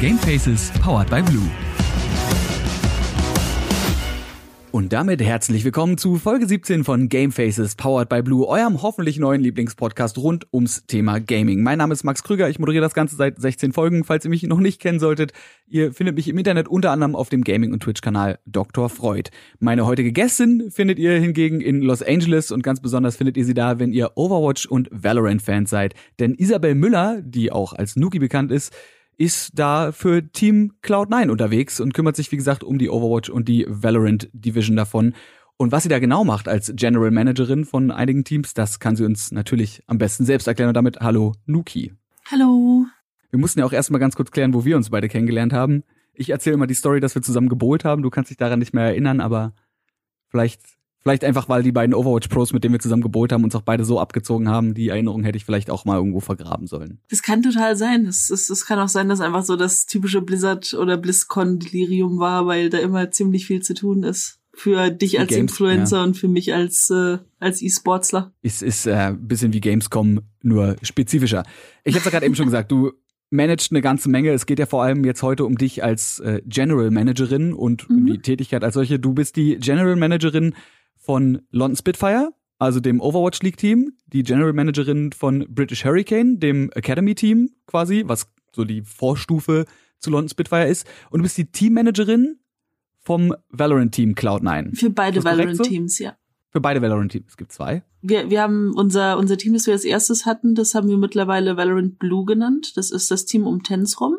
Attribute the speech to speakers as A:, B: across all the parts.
A: Gamefaces powered by Blue. Und damit herzlich willkommen zu Folge 17 von Gamefaces Powered by Blue, eurem hoffentlich neuen Lieblingspodcast rund ums Thema Gaming. Mein Name ist Max Krüger, ich moderiere das Ganze seit 16 Folgen. Falls ihr mich noch nicht kennen solltet, ihr findet mich im Internet unter anderem auf dem Gaming- und Twitch-Kanal Dr. Freud. Meine heutige Gästin findet ihr hingegen in Los Angeles und ganz besonders findet ihr sie da, wenn ihr Overwatch- und Valorant-Fans seid. Denn Isabel Müller, die auch als Nuki bekannt ist, ist da für Team Cloud9 unterwegs und kümmert sich, wie gesagt, um die Overwatch und die Valorant Division davon. Und was sie da genau macht als General Managerin von einigen Teams, das kann sie uns natürlich am besten selbst erklären. Und damit hallo Nuki.
B: Hallo.
A: Wir mussten ja auch erstmal ganz kurz klären, wo wir uns beide kennengelernt haben. Ich erzähle immer die Story, dass wir zusammen gebohlt haben. Du kannst dich daran nicht mehr erinnern, aber vielleicht Vielleicht einfach, weil die beiden Overwatch-Pros, mit denen wir zusammen gebohlt haben, uns auch beide so abgezogen haben. Die Erinnerung hätte ich vielleicht auch mal irgendwo vergraben sollen.
B: Das kann total sein. Es, es, es kann auch sein, dass einfach so das typische Blizzard- oder BlizzCon-Delirium war, weil da immer ziemlich viel zu tun ist. Für dich als Games, Influencer ja. und für mich als, äh, als E-Sportsler.
A: Es ist äh, ein bisschen wie Gamescom, nur spezifischer. Ich habe ja gerade eben schon gesagt, du managst eine ganze Menge. Es geht ja vor allem jetzt heute um dich als äh, General Managerin und mhm. um die Tätigkeit als solche. Du bist die General Managerin von London Spitfire, also dem Overwatch League Team, die General Managerin von British Hurricane, dem Academy Team quasi, was so die Vorstufe zu London Spitfire ist. Und du bist die Teammanagerin vom Valorant Team Cloud9.
B: Für beide Valorant Teams, so? ja.
A: Für beide Valorant Teams. Es gibt zwei.
B: Wir, wir haben unser, unser Team, das wir als erstes hatten, das haben wir mittlerweile Valorant Blue genannt. Das ist das Team um Tens rum.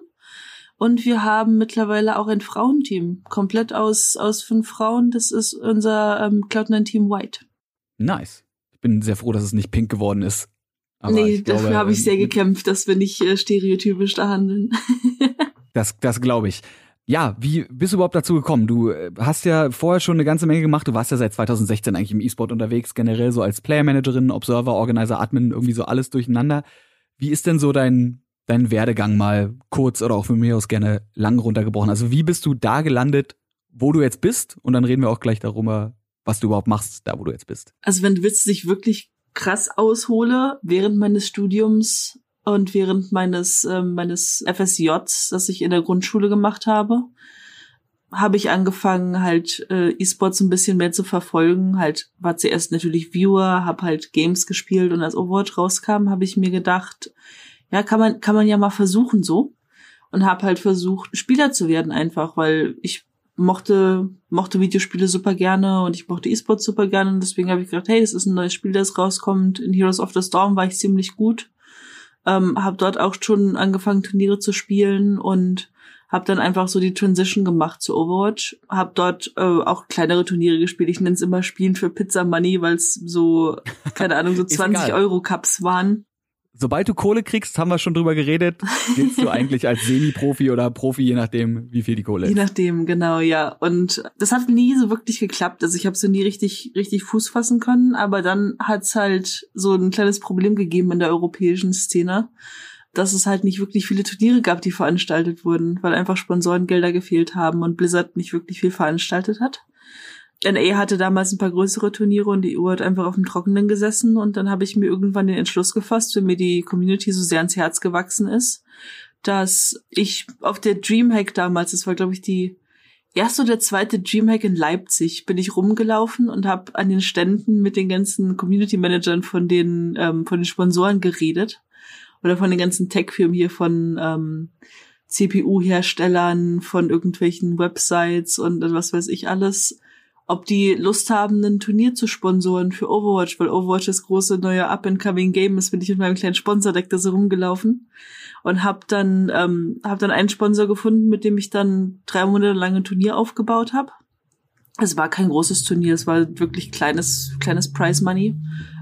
B: Und wir haben mittlerweile auch ein Frauenteam, komplett aus, aus fünf Frauen. Das ist unser ähm, Cloud9-Team White.
A: Nice. Ich bin sehr froh, dass es nicht pink geworden ist.
B: Aber nee, dafür habe ich sehr ähm, gekämpft, dass wir nicht äh, stereotypisch da handeln.
A: das das glaube ich. Ja, wie bist du überhaupt dazu gekommen? Du äh, hast ja vorher schon eine ganze Menge gemacht. Du warst ja seit 2016 eigentlich im E-Sport unterwegs, generell so als Player Managerin, Observer, Organizer, Admin, irgendwie so alles durcheinander. Wie ist denn so dein deinen Werdegang mal kurz oder auch von mir aus gerne lang runtergebrochen. Also wie bist du da gelandet, wo du jetzt bist? Und dann reden wir auch gleich darüber, was du überhaupt machst, da wo du jetzt bist.
B: Also wenn du willst, dass ich wirklich krass aushole, während meines Studiums und während meines, äh, meines FSJs, das ich in der Grundschule gemacht habe, habe ich angefangen, halt äh, E-Sports ein bisschen mehr zu verfolgen. Halt war zuerst natürlich Viewer, habe halt Games gespielt und als Overwatch rauskam, habe ich mir gedacht, ja, kann man, kann man ja mal versuchen so. Und habe halt versucht, Spieler zu werden einfach, weil ich mochte, mochte Videospiele super gerne und ich mochte E-Sports super gerne und deswegen habe ich gedacht, hey, das ist ein neues Spiel, das rauskommt. In Heroes of the Storm war ich ziemlich gut. Ähm, habe dort auch schon angefangen, Turniere zu spielen und habe dann einfach so die Transition gemacht zu Overwatch. Habe dort äh, auch kleinere Turniere gespielt. Ich nenne es immer Spielen für Pizza Money, weil es so, keine Ahnung, so 20 Euro Cups waren
A: sobald du Kohle kriegst, haben wir schon drüber geredet, giltst du eigentlich als Semi-Profi oder Profi, je nachdem, wie viel die Kohle ist.
B: Je nachdem, genau, ja. Und das hat nie so wirklich geklappt. Also ich habe so nie richtig, richtig Fuß fassen können, aber dann hat's halt so ein kleines Problem gegeben in der europäischen Szene, dass es halt nicht wirklich viele Turniere gab, die veranstaltet wurden, weil einfach Sponsorengelder gefehlt haben und Blizzard nicht wirklich viel veranstaltet hat. NA hatte damals ein paar größere Turniere und die EU hat einfach auf dem Trockenen gesessen und dann habe ich mir irgendwann den Entschluss gefasst, wenn mir die Community so sehr ans Herz gewachsen ist, dass ich auf der Dreamhack damals, das war glaube ich die erste oder zweite Dreamhack in Leipzig, bin ich rumgelaufen und habe an den Ständen mit den ganzen Community Managern von den ähm, von den Sponsoren geredet oder von den ganzen Tech-Firmen hier von ähm, CPU-Herstellern, von irgendwelchen Websites und was weiß ich alles ob die Lust haben, ein Turnier zu sponsoren für Overwatch, weil Overwatch das große neue Up-and-Coming Game ist, bin ich mit meinem kleinen Sponsordeck da so rumgelaufen und hab dann ähm, hab dann einen Sponsor gefunden, mit dem ich dann drei Monate lang ein Turnier aufgebaut habe. Es war kein großes Turnier, es war wirklich kleines kleines Prize Money,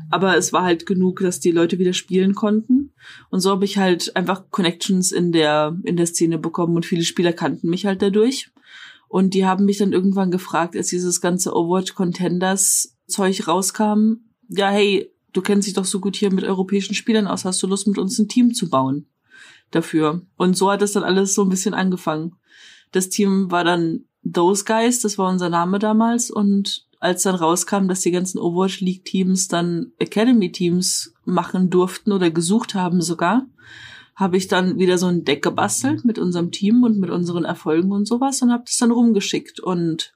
B: aber es war halt genug, dass die Leute wieder spielen konnten und so habe ich halt einfach Connections in der in der Szene bekommen und viele Spieler kannten mich halt dadurch und die haben mich dann irgendwann gefragt, als dieses ganze Overwatch Contenders Zeug rauskam, ja, hey, du kennst dich doch so gut hier mit europäischen Spielern aus, hast du Lust mit uns ein Team zu bauen dafür? Und so hat es dann alles so ein bisschen angefangen. Das Team war dann Those Guys, das war unser Name damals und als dann rauskam, dass die ganzen Overwatch League Teams dann Academy Teams machen durften oder gesucht haben sogar, habe ich dann wieder so ein Deck gebastelt mit unserem Team und mit unseren Erfolgen und sowas und habe das dann rumgeschickt. Und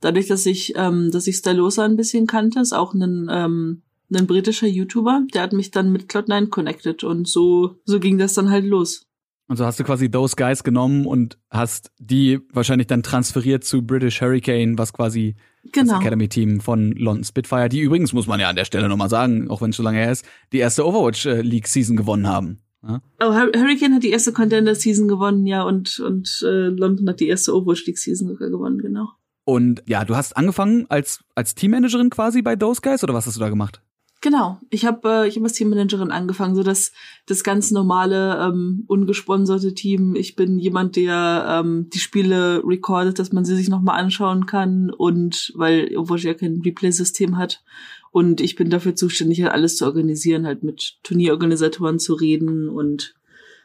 B: dadurch, dass ich, ähm, dass ich Stylosa ein bisschen kannte, ist auch ein, ähm, ein britischer YouTuber, der hat mich dann mit Cloud9 connected und so, so ging das dann halt los.
A: Und so hast du quasi Those Guys genommen und hast die wahrscheinlich dann transferiert zu British Hurricane, was quasi genau. das Academy-Team von London Spitfire, die übrigens, muss man ja an der Stelle nochmal sagen, auch wenn es schon lange her ist, die erste Overwatch äh, League Season gewonnen haben.
B: Ja? Oh, Hurricane hat die erste Contender Season gewonnen, ja, und, und äh, London hat die erste Overwatch League Season sogar gewonnen, genau.
A: Und ja, du hast angefangen als, als Teammanagerin quasi bei Those Guys oder was hast du da gemacht?
B: Genau, ich habe äh, ich hab als Teammanagerin angefangen, so dass das ganz normale ähm, ungesponserte Team. Ich bin jemand, der ähm, die Spiele recordet, dass man sie sich nochmal anschauen kann und weil obwohl ja kein Replay-System hat und ich bin dafür zuständig, halt alles zu organisieren, halt mit Turnierorganisatoren zu reden und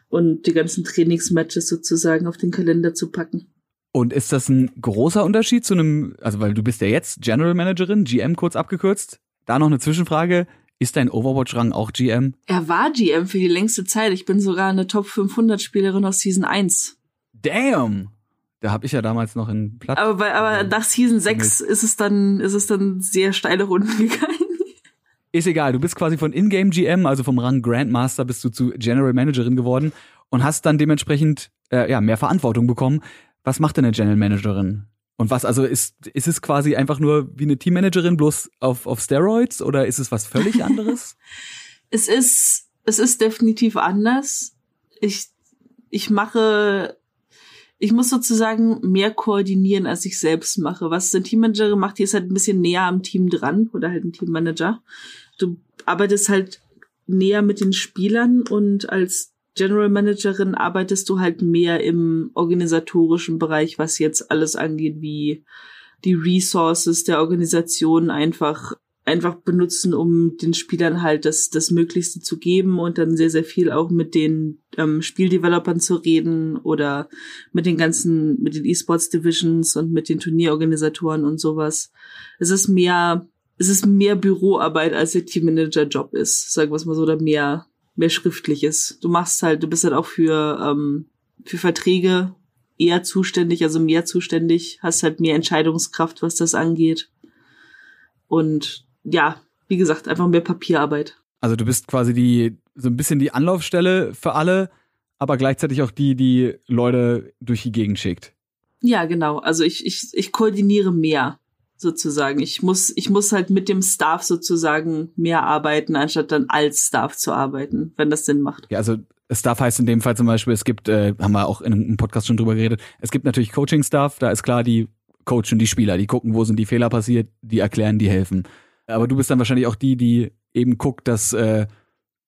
B: und die ganzen Trainingsmatches sozusagen auf den Kalender zu packen.
A: Und ist das ein großer Unterschied zu einem, also weil du bist ja jetzt General Managerin, GM kurz abgekürzt, da noch eine Zwischenfrage. Ist dein Overwatch-Rang auch GM?
B: Er war GM für die längste Zeit. Ich bin sogar eine Top 500 Spielerin aus Season 1.
A: Damn! Da habe ich ja damals noch in
B: Platt. Aber, bei, aber nach Season 6 ist es dann, ist es dann sehr steile Runden gegangen.
A: Ist egal, du bist quasi von Ingame GM, also vom Rang Grandmaster, bist du zu General Managerin geworden und hast dann dementsprechend äh, ja, mehr Verantwortung bekommen. Was macht denn eine General Managerin? Und was, also ist, ist es quasi einfach nur wie eine Teammanagerin bloß auf, auf Steroids oder ist es was völlig anderes?
B: es ist, es ist definitiv anders. Ich, ich mache, ich muss sozusagen mehr koordinieren, als ich selbst mache. Was eine Teammanagerin macht, die ist halt ein bisschen näher am Team dran oder halt ein Teammanager. Du arbeitest halt näher mit den Spielern und als General Managerin arbeitest du halt mehr im organisatorischen Bereich, was jetzt alles angeht, wie die Resources der Organisation einfach einfach benutzen, um den Spielern halt das, das Möglichste zu geben und dann sehr, sehr viel auch mit den ähm, Spieldevelopern zu reden oder mit den ganzen, mit den E-Sports Divisions und mit den Turnierorganisatoren und sowas. Es ist mehr, es ist mehr Büroarbeit, als der Teammanager-Job ist, sagen wir es mal so, oder mehr, mehr Schriftliches. Du machst halt, du bist halt auch für, ähm, für Verträge eher zuständig, also mehr zuständig, hast halt mehr Entscheidungskraft, was das angeht. Und ja, wie gesagt, einfach mehr Papierarbeit.
A: Also du bist quasi die, so ein bisschen die Anlaufstelle für alle, aber gleichzeitig auch die, die Leute durch die Gegend schickt.
B: Ja, genau. Also ich, ich, ich koordiniere mehr sozusagen. Ich muss, ich muss halt mit dem Staff sozusagen mehr arbeiten, anstatt dann als Staff zu arbeiten, wenn das Sinn macht.
A: Ja, also Staff heißt in dem Fall zum Beispiel, es gibt, äh, haben wir auch in einem Podcast schon drüber geredet, es gibt natürlich Coaching-Staff, da ist klar, die coachen die Spieler, die gucken, wo sind die Fehler passiert, die erklären, die helfen. Aber du bist dann wahrscheinlich auch die, die eben guckt, dass äh,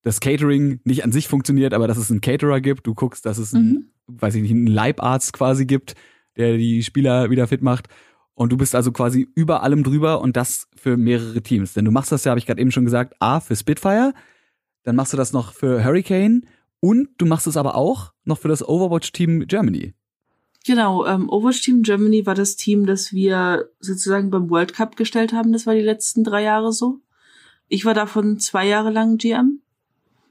A: das Catering nicht an sich funktioniert, aber dass es einen Caterer gibt. Du guckst, dass es einen, mhm. weiß ich nicht, einen Leibarzt quasi gibt, der die Spieler wieder fit macht. Und du bist also quasi über allem drüber und das für mehrere Teams. Denn du machst das ja, habe ich gerade eben schon gesagt, A für Spitfire, dann machst du das noch für Hurricane und du machst es aber auch noch für das Overwatch Team Germany.
B: Genau, ähm, Overwatch Team Germany war das Team, das wir sozusagen beim World Cup gestellt haben. Das war die letzten drei Jahre so. Ich war davon zwei Jahre lang GM.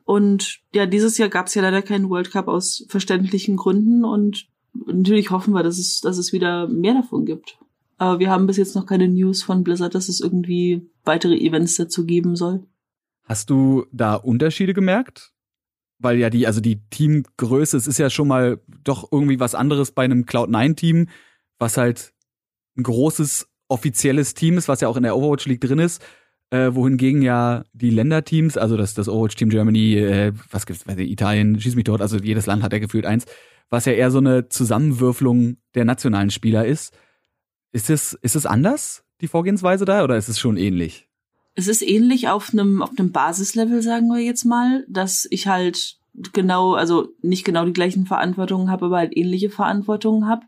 B: Und ja, dieses Jahr gab es ja leider keinen World Cup aus verständlichen Gründen und natürlich hoffen wir, dass es, dass es wieder mehr davon gibt. Aber wir haben bis jetzt noch keine News von Blizzard, dass es irgendwie weitere Events dazu geben soll.
A: Hast du da Unterschiede gemerkt? Weil ja die, also die Teamgröße, es ist ja schon mal doch irgendwie was anderes bei einem Cloud9-Team, was halt ein großes offizielles Team ist, was ja auch in der Overwatch League drin ist, äh, wohingegen ja die Länderteams, also das, das Overwatch Team Germany, äh, was gibt's, weiß ich, Italien, schieß mich dort, also jedes Land hat ja gefühlt eins, was ja eher so eine Zusammenwürfelung der nationalen Spieler ist. Ist es, ist es anders, die Vorgehensweise da, oder ist es schon ähnlich?
B: Es ist ähnlich auf einem, auf einem Basislevel, sagen wir jetzt mal, dass ich halt genau, also nicht genau die gleichen Verantwortungen habe, aber halt ähnliche Verantwortungen habe.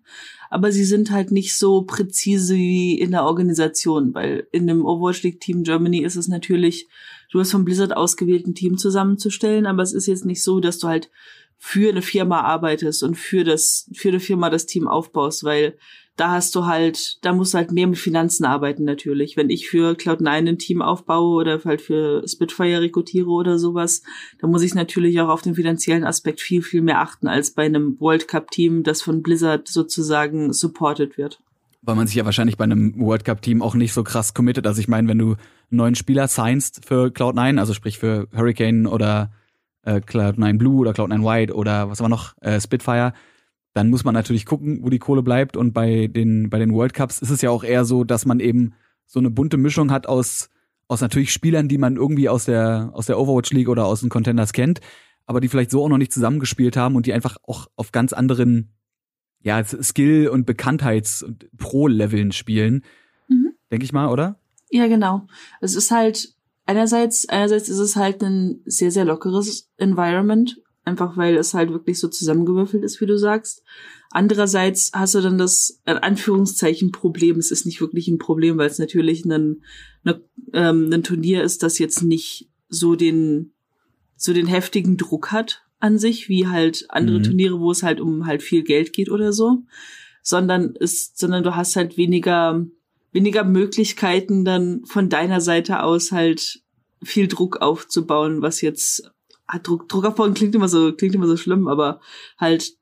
B: Aber sie sind halt nicht so präzise wie in der Organisation, weil in dem Overwatch League Team Germany ist es natürlich, du hast vom Blizzard ausgewählt ein Team zusammenzustellen, aber es ist jetzt nicht so, dass du halt für eine Firma arbeitest und für das, für eine Firma das Team aufbaust, weil da hast du halt, da musst du halt mehr mit Finanzen arbeiten natürlich. Wenn ich für Cloud9 ein Team aufbaue oder halt für Spitfire rekrutiere oder sowas, dann muss ich natürlich auch auf den finanziellen Aspekt viel, viel mehr achten als bei einem World Cup Team, das von Blizzard sozusagen supported wird.
A: Weil man sich ja wahrscheinlich bei einem World Cup Team auch nicht so krass committet. Also ich meine, wenn du einen neuen Spieler signst für Cloud9, also sprich für Hurricane oder äh, Cloud9 Blue oder Cloud9 White oder was war noch, äh, Spitfire, dann muss man natürlich gucken, wo die Kohle bleibt. Und bei den, bei den World Cups ist es ja auch eher so, dass man eben so eine bunte Mischung hat aus, aus natürlich Spielern, die man irgendwie aus der, aus der Overwatch League oder aus den Contenders kennt, aber die vielleicht so auch noch nicht zusammengespielt haben und die einfach auch auf ganz anderen, ja, Skill- und Bekanntheits- und Pro-Leveln spielen. Mhm. Denke ich mal, oder?
B: Ja, genau. Es ist halt, einerseits, einerseits ist es halt ein sehr, sehr lockeres Environment, einfach weil es halt wirklich so zusammengewürfelt ist, wie du sagst. Andererseits hast du dann das in Anführungszeichen Problem. Es ist nicht wirklich ein Problem, weil es natürlich ein, eine, ähm, ein Turnier ist, das jetzt nicht so den so den heftigen Druck hat an sich, wie halt andere mhm. Turniere, wo es halt um halt viel Geld geht oder so, sondern ist, sondern du hast halt weniger weniger Möglichkeiten dann von deiner Seite aus halt viel Druck aufzubauen, was jetzt ah, Druck, Druck aufbauen klingt immer so, klingt immer so schlimm, aber halt,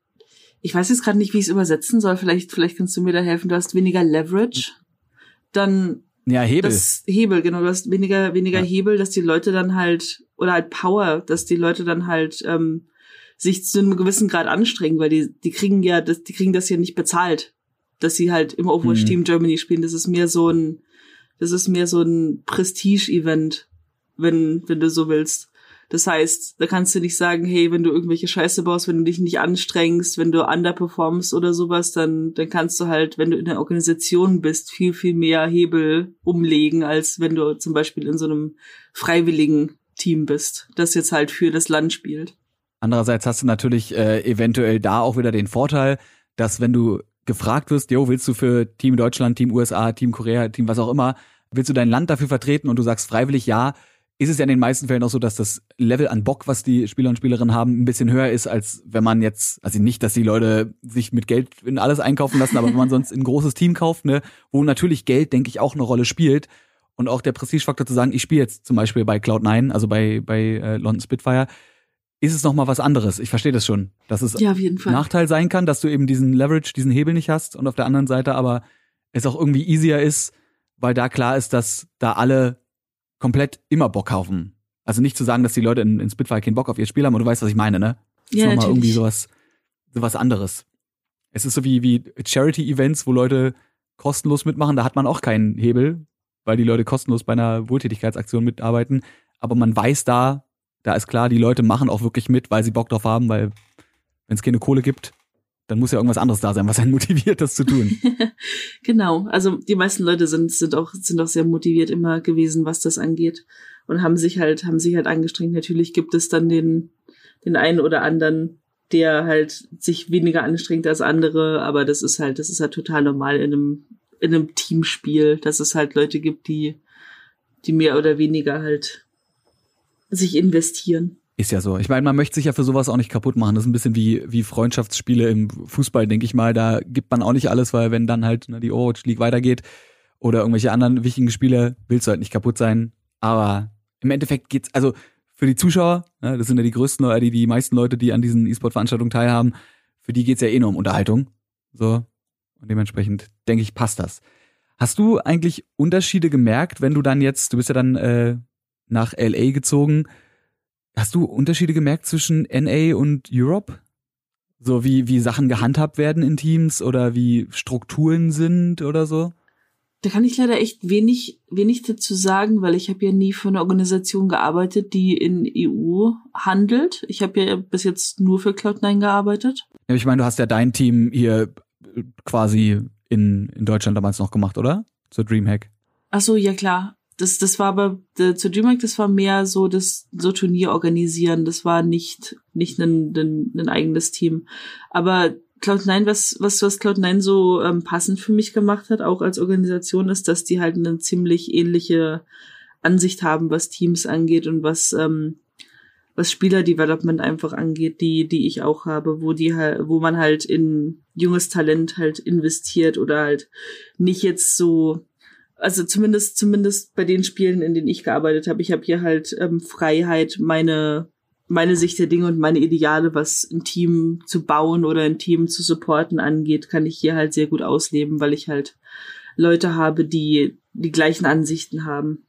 B: ich weiß jetzt gerade nicht, wie ich es übersetzen soll. Vielleicht, vielleicht kannst du mir da helfen. Du hast weniger Leverage, dann
A: ja Hebel.
B: Das Hebel, genau. Du hast weniger, weniger ja. Hebel, dass die Leute dann halt oder halt Power, dass die Leute dann halt ähm, sich zu einem gewissen Grad anstrengen, weil die, die kriegen ja, das, die kriegen das ja nicht bezahlt, dass sie halt im Overwatch mhm. Team Germany spielen. Das ist mehr so ein, das ist mehr so ein Prestige-Event, wenn, wenn du so willst. Das heißt, da kannst du nicht sagen, hey, wenn du irgendwelche Scheiße baust, wenn du dich nicht anstrengst, wenn du underperformst oder sowas, dann, dann kannst du halt, wenn du in der Organisation bist, viel, viel mehr Hebel umlegen, als wenn du zum Beispiel in so einem freiwilligen Team bist, das jetzt halt für das Land spielt.
A: Andererseits hast du natürlich äh, eventuell da auch wieder den Vorteil, dass wenn du gefragt wirst, jo, willst du für Team Deutschland, Team USA, Team Korea, Team was auch immer, willst du dein Land dafür vertreten und du sagst freiwillig ja, ist es ja in den meisten Fällen auch so, dass das Level an Bock, was die Spieler und Spielerinnen haben, ein bisschen höher ist, als wenn man jetzt, also nicht, dass die Leute sich mit Geld in alles einkaufen lassen, aber wenn man sonst ein großes Team kauft, ne, wo natürlich Geld, denke ich, auch eine Rolle spielt. Und auch der Prestigefaktor zu sagen, ich spiele jetzt zum Beispiel bei Cloud9, also bei, bei äh, London Spitfire, ist es nochmal was anderes. Ich verstehe das schon, dass es
B: ja.
A: Nachteil sein kann, dass du eben diesen Leverage, diesen Hebel nicht hast und auf der anderen Seite aber es auch irgendwie easier ist, weil da klar ist, dass da alle komplett immer Bock haben. Also nicht zu sagen, dass die Leute in, in Spitfire keinen Bock auf ihr Spiel haben, aber du weißt, was ich meine, ne? Das
B: ja,
A: ist
B: nochmal
A: irgendwie sowas, sowas anderes. Es ist so wie, wie Charity-Events, wo Leute kostenlos mitmachen, da hat man auch keinen Hebel, weil die Leute kostenlos bei einer Wohltätigkeitsaktion mitarbeiten. Aber man weiß da, da ist klar, die Leute machen auch wirklich mit, weil sie Bock drauf haben, weil wenn es keine Kohle gibt, dann muss ja irgendwas anderes da sein, was einen motiviert, das zu tun.
B: genau. Also die meisten Leute sind, sind auch, sind auch sehr motiviert immer gewesen, was das angeht. Und haben sich halt, haben sich halt angestrengt. Natürlich gibt es dann den, den einen oder anderen, der halt sich weniger anstrengt als andere, aber das ist halt, das ist halt total normal in einem, in einem Teamspiel, dass es halt Leute gibt, die, die mehr oder weniger halt sich investieren.
A: Ist ja so. Ich meine, man möchte sich ja für sowas auch nicht kaputt machen. Das ist ein bisschen wie, wie Freundschaftsspiele im Fußball, denke ich mal. Da gibt man auch nicht alles, weil wenn dann halt ne, die Overwatch League weitergeht oder irgendwelche anderen wichtigen Spiele, willst du halt nicht kaputt sein. Aber im Endeffekt geht's, also für die Zuschauer, ne, das sind ja die größten Leute, die, die meisten Leute, die an diesen E-Sport-Veranstaltungen teilhaben, für die geht's ja eh nur um Unterhaltung. So. Und dementsprechend denke ich, passt das. Hast du eigentlich Unterschiede gemerkt, wenn du dann jetzt, du bist ja dann äh, nach LA gezogen, Hast du Unterschiede gemerkt zwischen NA und Europe? So wie, wie Sachen gehandhabt werden in Teams oder wie Strukturen sind oder so?
B: Da kann ich leider echt wenig, wenig dazu sagen, weil ich habe ja nie für eine Organisation gearbeitet, die in EU handelt. Ich habe ja bis jetzt nur für Cloud9 gearbeitet.
A: Ja, ich meine, du hast ja dein Team hier quasi in, in Deutschland damals noch gemacht, oder? Zur Dreamhack.
B: Ach so, ja klar das, das war aber zu DreamHack, das war mehr so das so Turnier organisieren. Das war nicht nicht ein, ein, ein eigenes Team. Aber Cloud9, was was was Cloud9 so ähm, passend für mich gemacht hat, auch als Organisation, ist, dass die halt eine ziemlich ähnliche Ansicht haben, was Teams angeht und was ähm, was Spielerdevelopment einfach angeht, die, die ich auch habe, wo die wo man halt in junges Talent halt investiert oder halt nicht jetzt so, also zumindest, zumindest bei den Spielen, in denen ich gearbeitet habe, ich habe hier halt ähm, Freiheit, meine, meine Sicht der Dinge und meine Ideale, was ein Team zu bauen oder ein Team zu supporten angeht, kann ich hier halt sehr gut ausleben, weil ich halt Leute habe, die die gleichen Ansichten haben.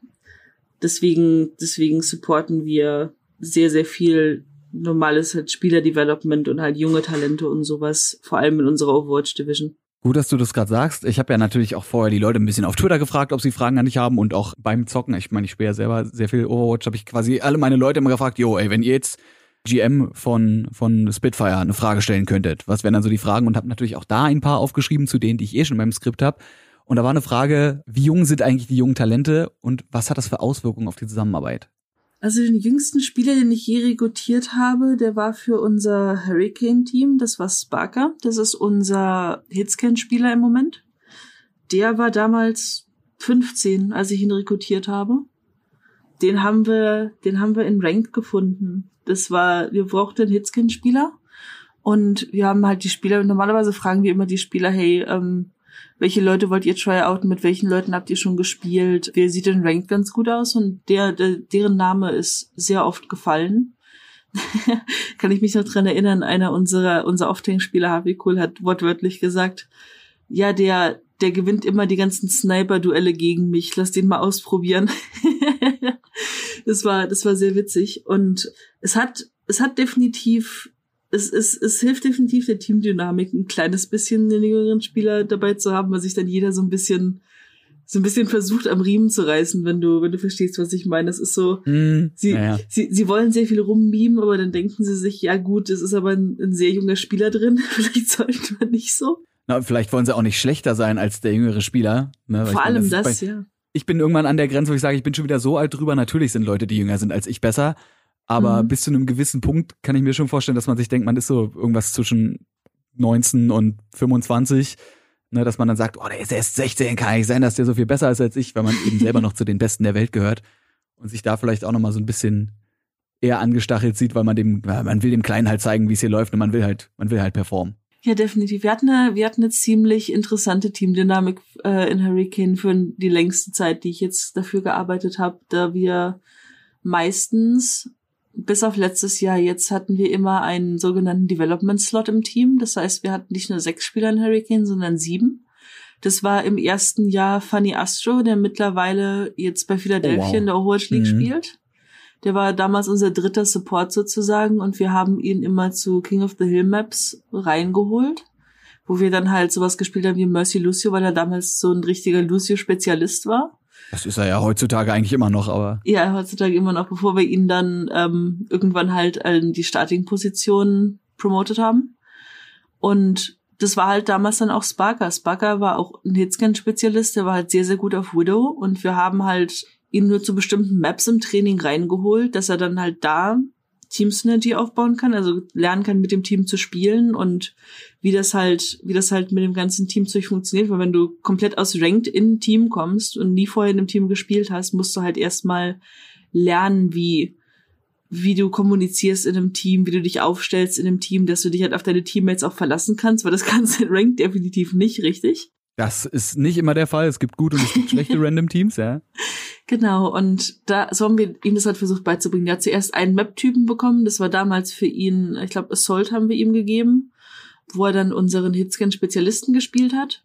B: Deswegen, deswegen supporten wir sehr, sehr viel normales halt Spielerdevelopment und halt junge Talente und sowas, vor allem in unserer Overwatch Division.
A: Gut, dass du das gerade sagst. Ich habe ja natürlich auch vorher die Leute ein bisschen auf Twitter gefragt, ob sie Fragen an dich haben und auch beim Zocken. Ich meine, ich spiele ja selber sehr viel Overwatch, habe ich quasi alle meine Leute immer gefragt, jo, ey, wenn ihr jetzt GM von von Spitfire eine Frage stellen könntet, was wären dann so die Fragen und habe natürlich auch da ein paar aufgeschrieben zu denen, die ich eh schon in meinem Skript habe. Und da war eine Frage, wie jung sind eigentlich die jungen Talente und was hat das für Auswirkungen auf die Zusammenarbeit?
B: Also den jüngsten Spieler, den ich je rekrutiert habe, der war für unser Hurricane-Team. Das war Sparker. Das ist unser Hitscan-Spieler im Moment. Der war damals 15, als ich ihn rekrutiert habe. Den haben wir, den haben wir in Ranked gefunden. Das war, wir brauchten einen Hitscan-Spieler. Und wir haben halt die Spieler, normalerweise fragen wir immer die Spieler, hey, ähm, welche Leute wollt ihr tryouten, mit welchen Leuten habt ihr schon gespielt, wer sieht denn Ranked ganz gut aus? Und der, der deren Name ist sehr oft gefallen. Kann ich mich noch dran erinnern, einer unserer, unser Offtang-Spieler, Harvey Cool, hat wortwörtlich gesagt, ja, der, der gewinnt immer die ganzen Sniper-Duelle gegen mich, lass den mal ausprobieren. das war, das war sehr witzig. Und es hat, es hat definitiv es, es, es hilft definitiv der Teamdynamik, ein kleines bisschen den jüngeren Spieler dabei zu haben, weil sich dann jeder so ein bisschen so ein bisschen versucht am Riemen zu reißen, wenn du wenn du verstehst, was ich meine. Das ist so, mm, sie, ja. sie sie wollen sehr viel rummimen, aber dann denken sie sich, ja gut, es ist aber ein, ein sehr junger Spieler drin, vielleicht sollte man nicht so.
A: Na, vielleicht wollen sie auch nicht schlechter sein als der jüngere Spieler.
B: Ne? Vor allem meine, das, das bei, ja.
A: Ich bin irgendwann an der Grenze, wo ich sage, ich bin schon wieder so alt drüber. Natürlich sind Leute, die jünger sind als ich, besser. Aber mhm. bis zu einem gewissen Punkt kann ich mir schon vorstellen, dass man sich denkt, man ist so irgendwas zwischen 19 und 25, ne, dass man dann sagt, oh, der ist erst 16, kann nicht sein, dass der so viel besser ist als ich, weil man eben selber noch zu den Besten der Welt gehört und sich da vielleicht auch nochmal so ein bisschen eher angestachelt sieht, weil man dem, man will dem Kleinen halt zeigen, wie es hier läuft und man will halt, man will halt performen.
B: Ja, definitiv. Wir hatten eine, wir hatten eine ziemlich interessante Teamdynamik äh, in Hurricane für die längste Zeit, die ich jetzt dafür gearbeitet habe, da wir meistens bis auf letztes Jahr jetzt hatten wir immer einen sogenannten Development Slot im Team. Das heißt, wir hatten nicht nur sechs Spieler in Hurricane, sondern sieben. Das war im ersten Jahr Funny Astro, der mittlerweile jetzt bei Philadelphia oh, wow. in der Overwatch League mhm. spielt. Der war damals unser dritter Support sozusagen und wir haben ihn immer zu King of the Hill Maps reingeholt, wo wir dann halt sowas gespielt haben wie Mercy Lucio, weil er damals so ein richtiger Lucio-Spezialist war.
A: Das ist er ja heutzutage eigentlich immer noch, aber.
B: Ja, heutzutage immer noch, bevor wir ihn dann ähm, irgendwann halt in die Starting-Position promotet haben. Und das war halt damals dann auch Sparker. Sparker war auch ein Hitscan-Spezialist, der war halt sehr, sehr gut auf Widow und wir haben halt ihn nur zu bestimmten Maps im Training reingeholt, dass er dann halt da Team Synergy aufbauen kann, also lernen kann, mit dem Team zu spielen und wie das halt, wie das halt mit dem ganzen Team zu funktioniert, weil wenn du komplett aus Ranked in ein Team kommst und nie vorher in einem Team gespielt hast, musst du halt erstmal lernen, wie, wie du kommunizierst in einem Team, wie du dich aufstellst in einem Team, dass du dich halt auf deine Teammates auch verlassen kannst, weil das kannst du in Ranked definitiv nicht, richtig?
A: Das ist nicht immer der Fall. Es gibt gute und es gibt schlechte Random Teams, ja.
B: Genau, und da, so haben wir ihm das halt versucht beizubringen. Er hat zuerst einen Map-Typen bekommen, das war damals für ihn, ich glaube, Assault haben wir ihm gegeben, wo er dann unseren Hitscan-Spezialisten gespielt hat.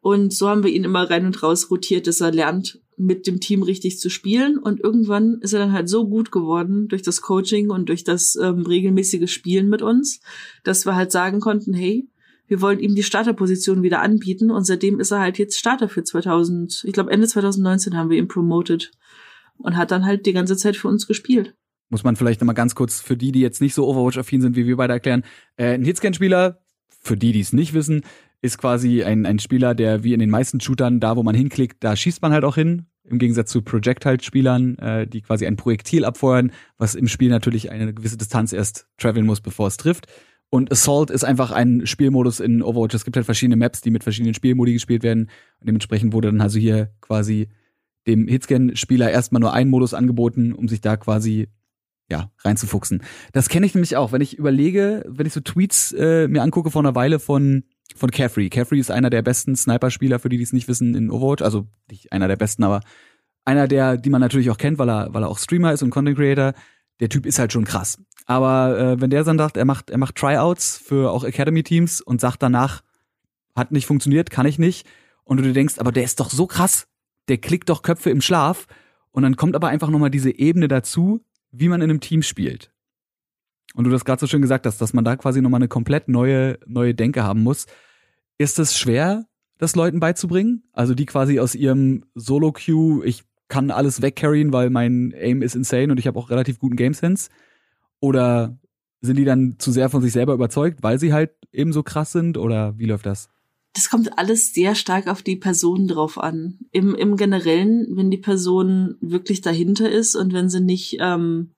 B: Und so haben wir ihn immer rein und raus rotiert, dass er lernt, mit dem Team richtig zu spielen. Und irgendwann ist er dann halt so gut geworden durch das Coaching und durch das ähm, regelmäßige Spielen mit uns, dass wir halt sagen konnten, hey, wir wollen ihm die Starterposition wieder anbieten und seitdem ist er halt jetzt Starter für 2000, ich glaube Ende 2019 haben wir ihn promoted und hat dann halt die ganze Zeit für uns gespielt.
A: Muss man vielleicht nochmal ganz kurz für die, die jetzt nicht so Overwatch-affin sind, wie wir beide erklären. Äh, ein Hitscan-Spieler, für die, die es nicht wissen, ist quasi ein, ein Spieler, der wie in den meisten Shootern, da wo man hinklickt, da schießt man halt auch hin. Im Gegensatz zu Projectile-Spielern, äh, die quasi ein Projektil abfeuern, was im Spiel natürlich eine gewisse Distanz erst traveln muss, bevor es trifft. Und Assault ist einfach ein Spielmodus in Overwatch. Es gibt halt verschiedene Maps, die mit verschiedenen Spielmodi gespielt werden. Und dementsprechend wurde dann also hier quasi dem Hitscan-Spieler erstmal nur ein Modus angeboten, um sich da quasi ja, reinzufuchsen. Das kenne ich nämlich auch, wenn ich überlege, wenn ich so Tweets äh, mir angucke vor einer Weile von von Caffrey. Caffrey ist einer der besten Sniper-Spieler, für die, die es nicht wissen, in Overwatch. Also nicht einer der besten, aber einer der, die man natürlich auch kennt, weil er, weil er auch Streamer ist und Content Creator. Der Typ ist halt schon krass. Aber äh, wenn der dann sagt, er macht, er macht Tryouts für auch Academy-Teams und sagt danach, hat nicht funktioniert, kann ich nicht. Und du dir denkst, aber der ist doch so krass, der klickt doch Köpfe im Schlaf. Und dann kommt aber einfach nochmal diese Ebene dazu, wie man in einem Team spielt. Und du das gerade so schön gesagt hast, dass man da quasi nochmal eine komplett neue, neue Denke haben muss. Ist es schwer, das Leuten beizubringen? Also die quasi aus ihrem Solo-Queue, ich kann alles wegcarryen, weil mein Aim ist insane und ich habe auch relativ guten Game Sense? Oder sind die dann zu sehr von sich selber überzeugt, weil sie halt eben so krass sind? Oder wie läuft das?
B: Das kommt alles sehr stark auf die Person drauf an. Im, im Generellen, wenn die Person wirklich dahinter ist und wenn sie nicht ähm,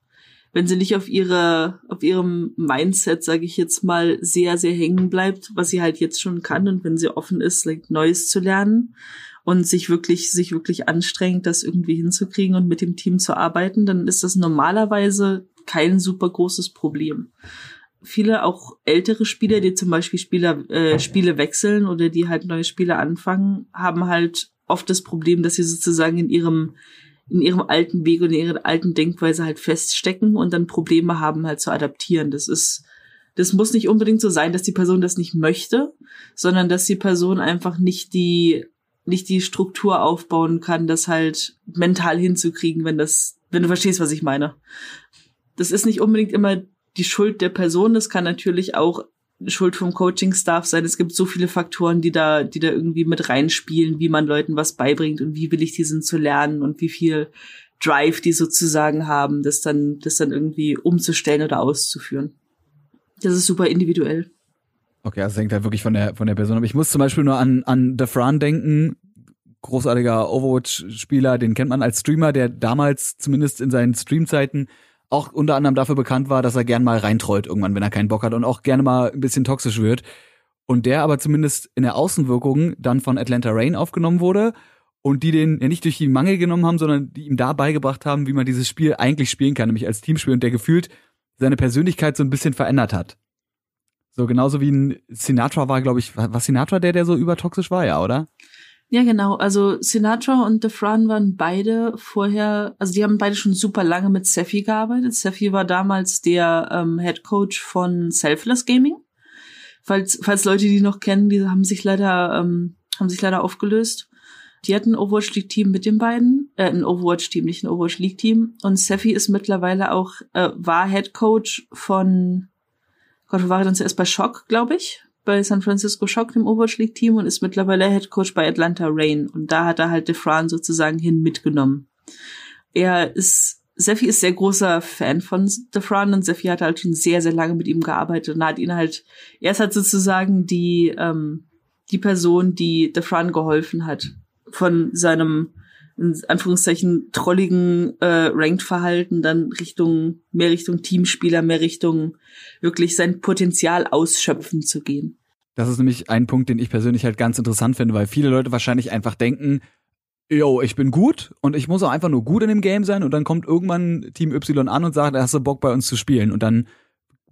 B: wenn sie nicht auf ihre, auf ihrem Mindset, sage ich jetzt mal, sehr, sehr hängen bleibt, was sie halt jetzt schon kann und wenn sie offen ist, like, Neues zu lernen und sich wirklich, sich wirklich anstrengt, das irgendwie hinzukriegen und mit dem Team zu arbeiten, dann ist das normalerweise kein super großes Problem. Viele auch ältere Spieler, die zum Beispiel Spieler, äh, Spiele wechseln oder die halt neue Spiele anfangen, haben halt oft das Problem, dass sie sozusagen in ihrem in ihrem alten Weg und in ihrer alten Denkweise halt feststecken und dann Probleme haben halt zu adaptieren. Das ist, das muss nicht unbedingt so sein, dass die Person das nicht möchte, sondern dass die Person einfach nicht die, nicht die Struktur aufbauen kann, das halt mental hinzukriegen, wenn das, wenn du verstehst, was ich meine. Das ist nicht unbedingt immer die Schuld der Person, das kann natürlich auch Schuld vom Coaching-Staff sein. Es gibt so viele Faktoren, die da, die da irgendwie mit reinspielen, wie man Leuten was beibringt und wie willig die sind zu lernen und wie viel Drive die sozusagen haben, das dann, das dann irgendwie umzustellen oder auszuführen. Das ist super individuell.
A: Okay, also das hängt halt wirklich von der, von der Person. Aber ich muss zum Beispiel nur an, an The Fran denken. Großartiger Overwatch-Spieler, den kennt man als Streamer, der damals zumindest in seinen Streamzeiten auch unter anderem dafür bekannt war, dass er gern mal reintrollt irgendwann, wenn er keinen Bock hat und auch gerne mal ein bisschen toxisch wird. Und der aber zumindest in der Außenwirkung dann von Atlanta Rain aufgenommen wurde und die den ja nicht durch die Mangel genommen haben, sondern die ihm da beigebracht haben, wie man dieses Spiel eigentlich spielen kann, nämlich als Teamspiel und der gefühlt seine Persönlichkeit so ein bisschen verändert hat. So genauso wie ein Sinatra war, glaube ich, was Sinatra der, der so übertoxisch war, ja, oder?
B: Ja, genau. Also Sinatra und The Fran waren beide vorher, also die haben beide schon super lange mit Seffi gearbeitet. Seffi war damals der ähm, Head Coach von Selfless Gaming. Falls, falls Leute die noch kennen, die haben sich leider, ähm, haben sich leider aufgelöst. Die hatten ein Overwatch League Team mit den beiden, äh, ein Overwatch Team, nicht ein Overwatch League Team. Und Seffi ist mittlerweile auch, äh, war Head Coach von, Gott, war er dann zuerst bei Shock, glaube ich bei San Francisco Shock, dem Overwatch League Team und ist mittlerweile Head Coach bei Atlanta Rain. Und da hat er halt DeFran sozusagen hin mitgenommen. Er ist, Seffi ist sehr großer Fan von DeFran und Seffi hat halt schon sehr, sehr lange mit ihm gearbeitet und hat ihn halt, er ist halt sozusagen die, ähm, die Person, die DeFran geholfen hat von seinem in Anführungszeichen trolligen äh, Ranked-Verhalten dann Richtung, mehr Richtung Teamspieler, mehr Richtung wirklich sein Potenzial ausschöpfen zu gehen.
A: Das ist nämlich ein Punkt, den ich persönlich halt ganz interessant finde, weil viele Leute wahrscheinlich einfach denken, yo, ich bin gut und ich muss auch einfach nur gut in dem Game sein und dann kommt irgendwann Team Y an und sagt, hast du Bock bei uns zu spielen und dann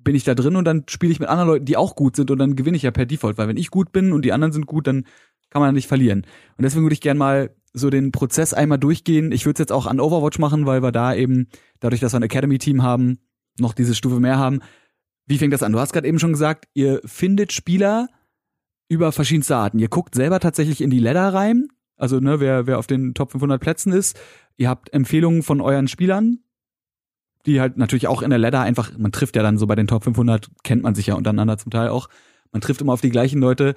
A: bin ich da drin und dann spiele ich mit anderen Leuten, die auch gut sind und dann gewinne ich ja per Default, weil wenn ich gut bin und die anderen sind gut, dann kann man nicht verlieren. Und deswegen würde ich gerne mal so den Prozess einmal durchgehen. Ich würde es jetzt auch an Overwatch machen, weil wir da eben, dadurch, dass wir ein Academy-Team haben, noch diese Stufe mehr haben. Wie fängt das an? Du hast gerade eben schon gesagt, ihr findet Spieler über verschiedenste Arten. Ihr guckt selber tatsächlich in die Ladder rein, also ne, wer, wer auf den Top 500 Plätzen ist. Ihr habt Empfehlungen von euren Spielern, die halt natürlich auch in der Ladder einfach, man trifft ja dann so bei den Top 500, kennt man sich ja untereinander zum Teil auch. Man trifft immer auf die gleichen Leute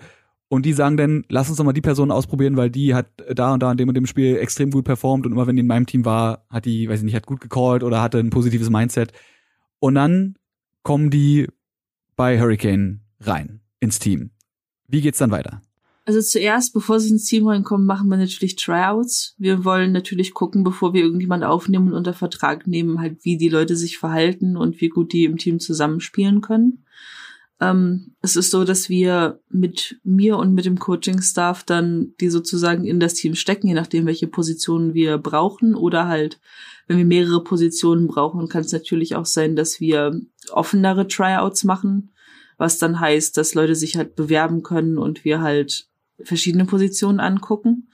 A: und die sagen dann, lass uns doch mal die Person ausprobieren, weil die hat da und da in dem und dem Spiel extrem gut performt und immer wenn die in meinem Team war, hat die, weiß ich nicht, hat gut gecallt oder hatte ein positives Mindset. Und dann kommen die bei Hurricane rein ins Team. Wie geht's dann weiter?
B: Also zuerst, bevor sie ins Team reinkommen, machen wir natürlich Tryouts. Wir wollen natürlich gucken, bevor wir irgendjemand aufnehmen und unter Vertrag nehmen, halt wie die Leute sich verhalten und wie gut die im Team zusammenspielen können. Ähm, es ist so, dass wir mit mir und mit dem Coaching-Staff dann die sozusagen in das Team stecken, je nachdem, welche Positionen wir brauchen oder halt, wenn wir mehrere Positionen brauchen, kann es natürlich auch sein, dass wir offenere Tryouts machen, was dann heißt, dass Leute sich halt bewerben können und wir halt verschiedene Positionen angucken.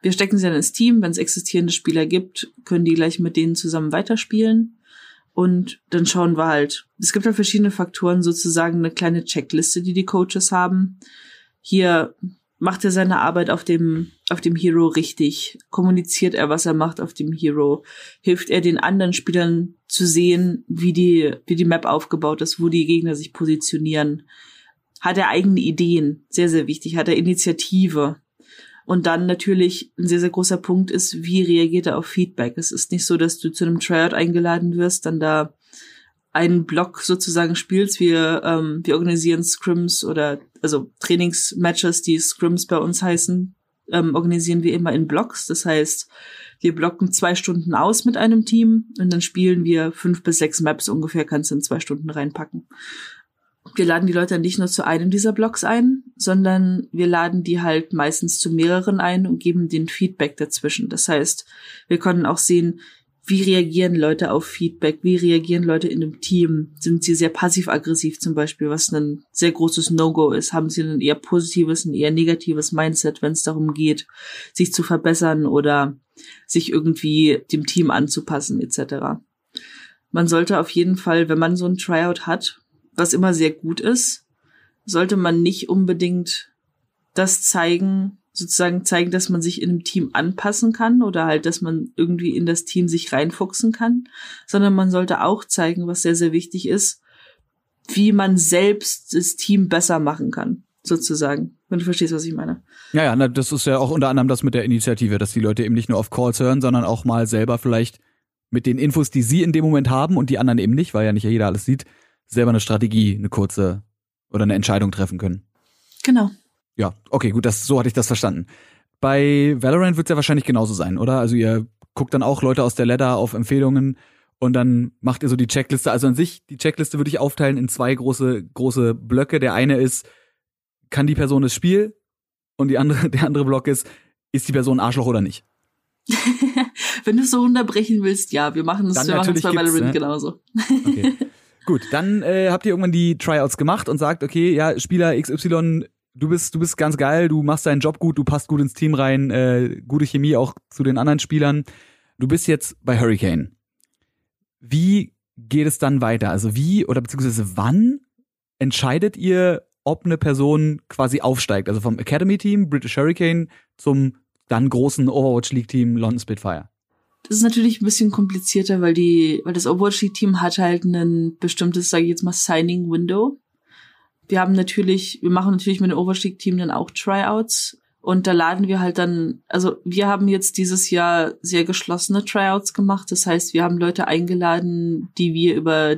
B: Wir stecken sie dann ins Team. Wenn es existierende Spieler gibt, können die gleich mit denen zusammen weiterspielen. Und dann schauen wir halt. Es gibt halt verschiedene Faktoren, sozusagen eine kleine Checkliste, die die Coaches haben. Hier macht er seine Arbeit auf dem, auf dem Hero richtig? Kommuniziert er, was er macht auf dem Hero? Hilft er den anderen Spielern zu sehen, wie die, wie die Map aufgebaut ist, wo die Gegner sich positionieren? Hat er eigene Ideen? Sehr, sehr wichtig. Hat er Initiative? Und dann natürlich ein sehr, sehr großer Punkt ist, wie reagiert er auf Feedback. Es ist nicht so, dass du zu einem Tryout eingeladen wirst, dann da einen Block sozusagen spielst. Wir, ähm, wir organisieren Scrims oder also Trainingsmatches, die Scrims bei uns heißen, ähm, organisieren wir immer in Blocks. Das heißt, wir blocken zwei Stunden aus mit einem Team und dann spielen wir fünf bis sechs Maps ungefähr, kannst du in zwei Stunden reinpacken wir laden die Leute nicht nur zu einem dieser Blogs ein, sondern wir laden die halt meistens zu mehreren ein und geben den Feedback dazwischen. Das heißt, wir können auch sehen, wie reagieren Leute auf Feedback, wie reagieren Leute in einem Team, sind sie sehr passiv-aggressiv zum Beispiel, was ein sehr großes No-Go ist, haben sie ein eher positives, ein eher negatives Mindset, wenn es darum geht, sich zu verbessern oder sich irgendwie dem Team anzupassen etc. Man sollte auf jeden Fall, wenn man so ein Tryout hat, was immer sehr gut ist, sollte man nicht unbedingt das zeigen, sozusagen zeigen, dass man sich in einem Team anpassen kann oder halt, dass man irgendwie in das Team sich reinfuchsen kann, sondern man sollte auch zeigen, was sehr, sehr wichtig ist, wie man selbst das Team besser machen kann, sozusagen. Wenn du verstehst, was ich meine.
A: Ja, ja, das ist ja auch unter anderem das mit der Initiative, dass die Leute eben nicht nur auf Calls hören, sondern auch mal selber vielleicht mit den Infos, die sie in dem Moment haben und die anderen eben nicht, weil ja nicht jeder alles sieht, selber eine Strategie, eine kurze oder eine Entscheidung treffen können.
B: Genau.
A: Ja, okay, gut, das, so hatte ich das verstanden. Bei Valorant wird es ja wahrscheinlich genauso sein, oder? Also ihr guckt dann auch Leute aus der Ladder auf Empfehlungen und dann macht ihr so die Checkliste. Also an sich, die Checkliste würde ich aufteilen in zwei große, große Blöcke. Der eine ist, kann die Person das Spiel? Und die andere, der andere Block ist, ist die Person Arschloch oder nicht?
B: Wenn du es so unterbrechen willst, ja, wir machen es wir machen es bei Valorant ne? genauso.
A: Okay. Gut, dann äh, habt ihr irgendwann die Tryouts gemacht und sagt, okay, ja, Spieler XY, du bist, du bist ganz geil, du machst deinen Job gut, du passt gut ins Team rein, äh, gute Chemie auch zu den anderen Spielern. Du bist jetzt bei Hurricane. Wie geht es dann weiter? Also wie oder beziehungsweise wann entscheidet ihr, ob eine Person quasi aufsteigt? Also vom Academy-Team, British Hurricane, zum dann großen Overwatch League-Team London Spitfire?
B: Das ist natürlich ein bisschen komplizierter, weil die, weil das Overwatch Team hat halt ein bestimmtes, sage ich jetzt mal, Signing Window. Wir haben natürlich, wir machen natürlich mit dem Overwatch Team dann auch Tryouts und da laden wir halt dann, also wir haben jetzt dieses Jahr sehr geschlossene Tryouts gemacht. Das heißt, wir haben Leute eingeladen, die wir über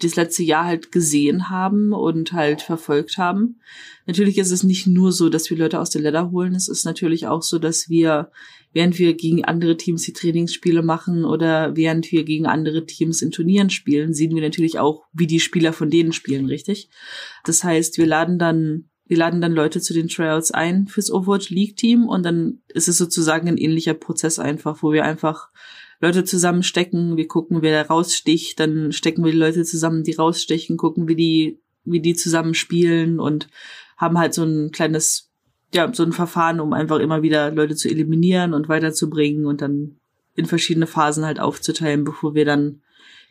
B: das letzte Jahr halt gesehen haben und halt verfolgt haben. Natürlich ist es nicht nur so, dass wir Leute aus der Ladder holen. Es ist natürlich auch so, dass wir während wir gegen andere Teams die Trainingsspiele machen oder während wir gegen andere Teams in Turnieren spielen, sehen wir natürlich auch, wie die Spieler von denen spielen, richtig? Das heißt, wir laden dann wir laden dann Leute zu den Trials ein fürs Overwatch League Team und dann ist es sozusagen ein ähnlicher Prozess einfach, wo wir einfach Leute zusammenstecken, wir gucken, wer da raussticht, dann stecken wir die Leute zusammen, die rausstechen, gucken, wie die, wie die zusammen spielen und haben halt so ein kleines ja, so ein Verfahren, um einfach immer wieder Leute zu eliminieren und weiterzubringen und dann in verschiedene Phasen halt aufzuteilen, bevor wir dann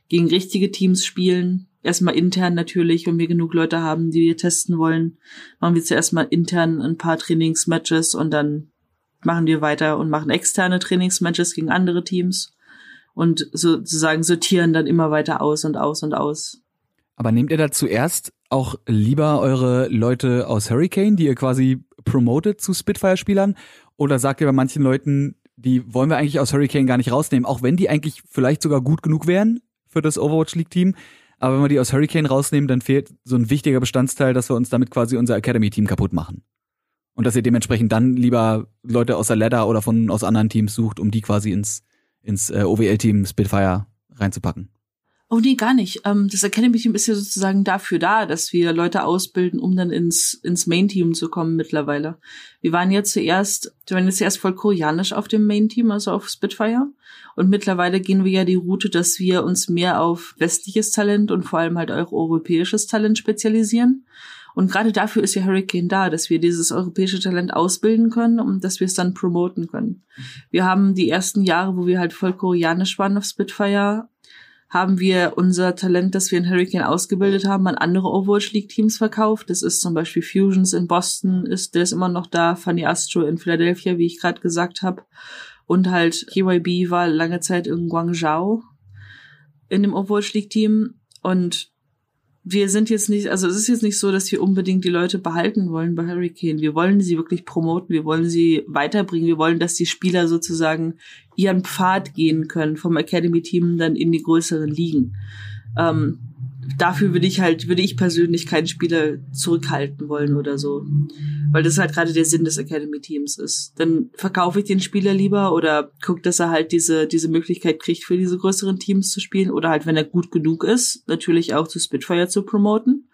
B: gegen richtige Teams spielen. Erstmal intern natürlich, wenn wir genug Leute haben, die wir testen wollen, machen wir zuerst mal intern ein paar Trainingsmatches und dann machen wir weiter und machen externe Trainingsmatches gegen andere Teams und sozusagen sortieren dann immer weiter aus und aus und aus.
A: Aber nehmt ihr da zuerst auch lieber eure Leute aus Hurricane, die ihr quasi promotet zu Spitfire-Spielern? Oder sagt ihr bei manchen Leuten, die wollen wir eigentlich aus Hurricane gar nicht rausnehmen, auch wenn die eigentlich vielleicht sogar gut genug wären für das Overwatch League-Team? Aber wenn wir die aus Hurricane rausnehmen, dann fehlt so ein wichtiger Bestandteil, dass wir uns damit quasi unser Academy-Team kaputt machen. Und dass ihr dementsprechend dann lieber Leute aus der Ladder oder von aus anderen Teams sucht, um die quasi ins, ins äh, OWL-Team Spitfire reinzupacken.
B: Oh nee, gar nicht. Ähm, das Academy Team ist ja sozusagen dafür da, dass wir Leute ausbilden, um dann ins, ins Main Team zu kommen mittlerweile. Wir waren jetzt zuerst, wir waren jetzt zuerst voll koreanisch auf dem Main Team, also auf Spitfire. Und mittlerweile gehen wir ja die Route, dass wir uns mehr auf westliches Talent und vor allem halt auch europäisches Talent spezialisieren. Und gerade dafür ist ja Hurricane da, dass wir dieses europäische Talent ausbilden können und dass wir es dann promoten können. Wir haben die ersten Jahre, wo wir halt voll koreanisch waren auf Spitfire, haben wir unser Talent, das wir in Hurricane ausgebildet haben, an andere Overwatch League Teams verkauft. Das ist zum Beispiel Fusions in Boston, ist der ist immer noch da, Funny Astro in Philadelphia, wie ich gerade gesagt habe. Und halt KYB war lange Zeit in Guangzhou in dem Overwatch League Team. Und wir sind jetzt nicht, also es ist jetzt nicht so, dass wir unbedingt die Leute behalten wollen bei Hurricane. Wir wollen sie wirklich promoten, wir wollen sie weiterbringen, wir wollen, dass die Spieler sozusagen ihren Pfad gehen können vom Academy-Team dann in die größeren Ligen. Ähm, dafür würde ich halt, würde ich persönlich keinen Spieler zurückhalten wollen oder so. Weil das halt gerade der Sinn des Academy-Teams ist. Dann verkaufe ich den Spieler lieber oder gucke, dass er halt diese, diese Möglichkeit kriegt, für diese größeren Teams zu spielen. Oder halt, wenn er gut genug ist, natürlich auch zu Spitfire zu promoten.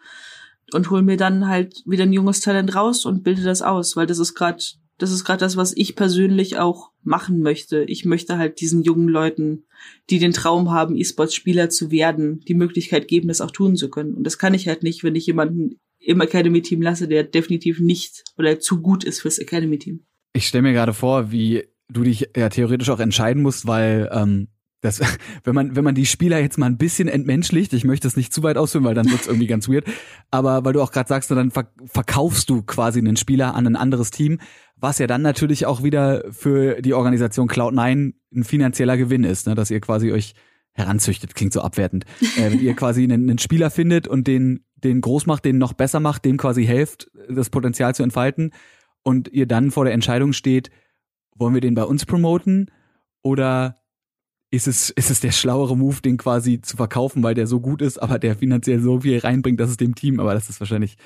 B: Und hol mir dann halt wieder ein junges Talent raus und bilde das aus, weil das ist gerade das ist gerade das, was ich persönlich auch machen möchte. Ich möchte halt diesen jungen Leuten, die den Traum haben, E-Sports-Spieler zu werden, die Möglichkeit geben, das auch tun zu können. Und das kann ich halt nicht, wenn ich jemanden im Academy-Team lasse, der definitiv nicht oder zu gut ist fürs Academy-Team.
A: Ich stelle mir gerade vor, wie du dich ja theoretisch auch entscheiden musst, weil ähm, das, wenn man, wenn man die Spieler jetzt mal ein bisschen entmenschlicht, ich möchte es nicht zu weit ausführen, weil dann wird es irgendwie ganz weird, aber weil du auch gerade sagst, dann verkaufst du quasi einen Spieler an ein anderes Team, was ja dann natürlich auch wieder für die Organisation Cloud9 ein finanzieller Gewinn ist, ne? dass ihr quasi euch heranzüchtet, klingt so abwertend. Äh, wenn ihr quasi einen, einen Spieler findet und den, den groß macht, den noch besser macht, dem quasi helft, das Potenzial zu entfalten und ihr dann vor der Entscheidung steht, wollen wir den bei uns promoten oder ist es, ist es der schlauere Move, den quasi zu verkaufen, weil der so gut ist, aber der finanziell so viel reinbringt, dass es dem Team, aber das ist wahrscheinlich,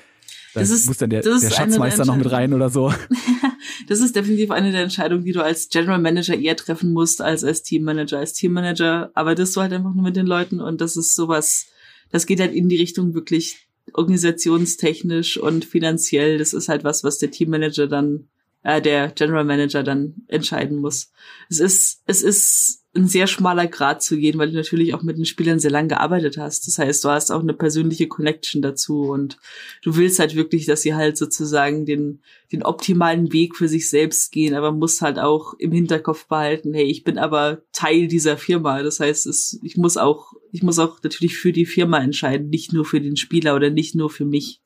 A: da das ist, muss dann der, der Schatzmeister noch mit rein oder so.
B: das ist definitiv eine der Entscheidungen, die du als General Manager eher treffen musst als als Teammanager. Als Teammanager arbeitest du halt einfach nur mit den Leuten und das ist sowas, das geht halt in die Richtung wirklich organisationstechnisch und finanziell. Das ist halt was, was der Teammanager dann, äh, der General Manager dann entscheiden muss. Es ist, es ist ein sehr schmaler Grad zu gehen, weil du natürlich auch mit den Spielern sehr lang gearbeitet hast. Das heißt, du hast auch eine persönliche Connection dazu und du willst halt wirklich, dass sie halt sozusagen den, den optimalen Weg für sich selbst gehen, aber musst halt auch im Hinterkopf behalten, hey, ich bin aber Teil dieser Firma. Das heißt, es, ich muss auch, ich muss auch natürlich für die Firma entscheiden, nicht nur für den Spieler oder nicht nur für mich.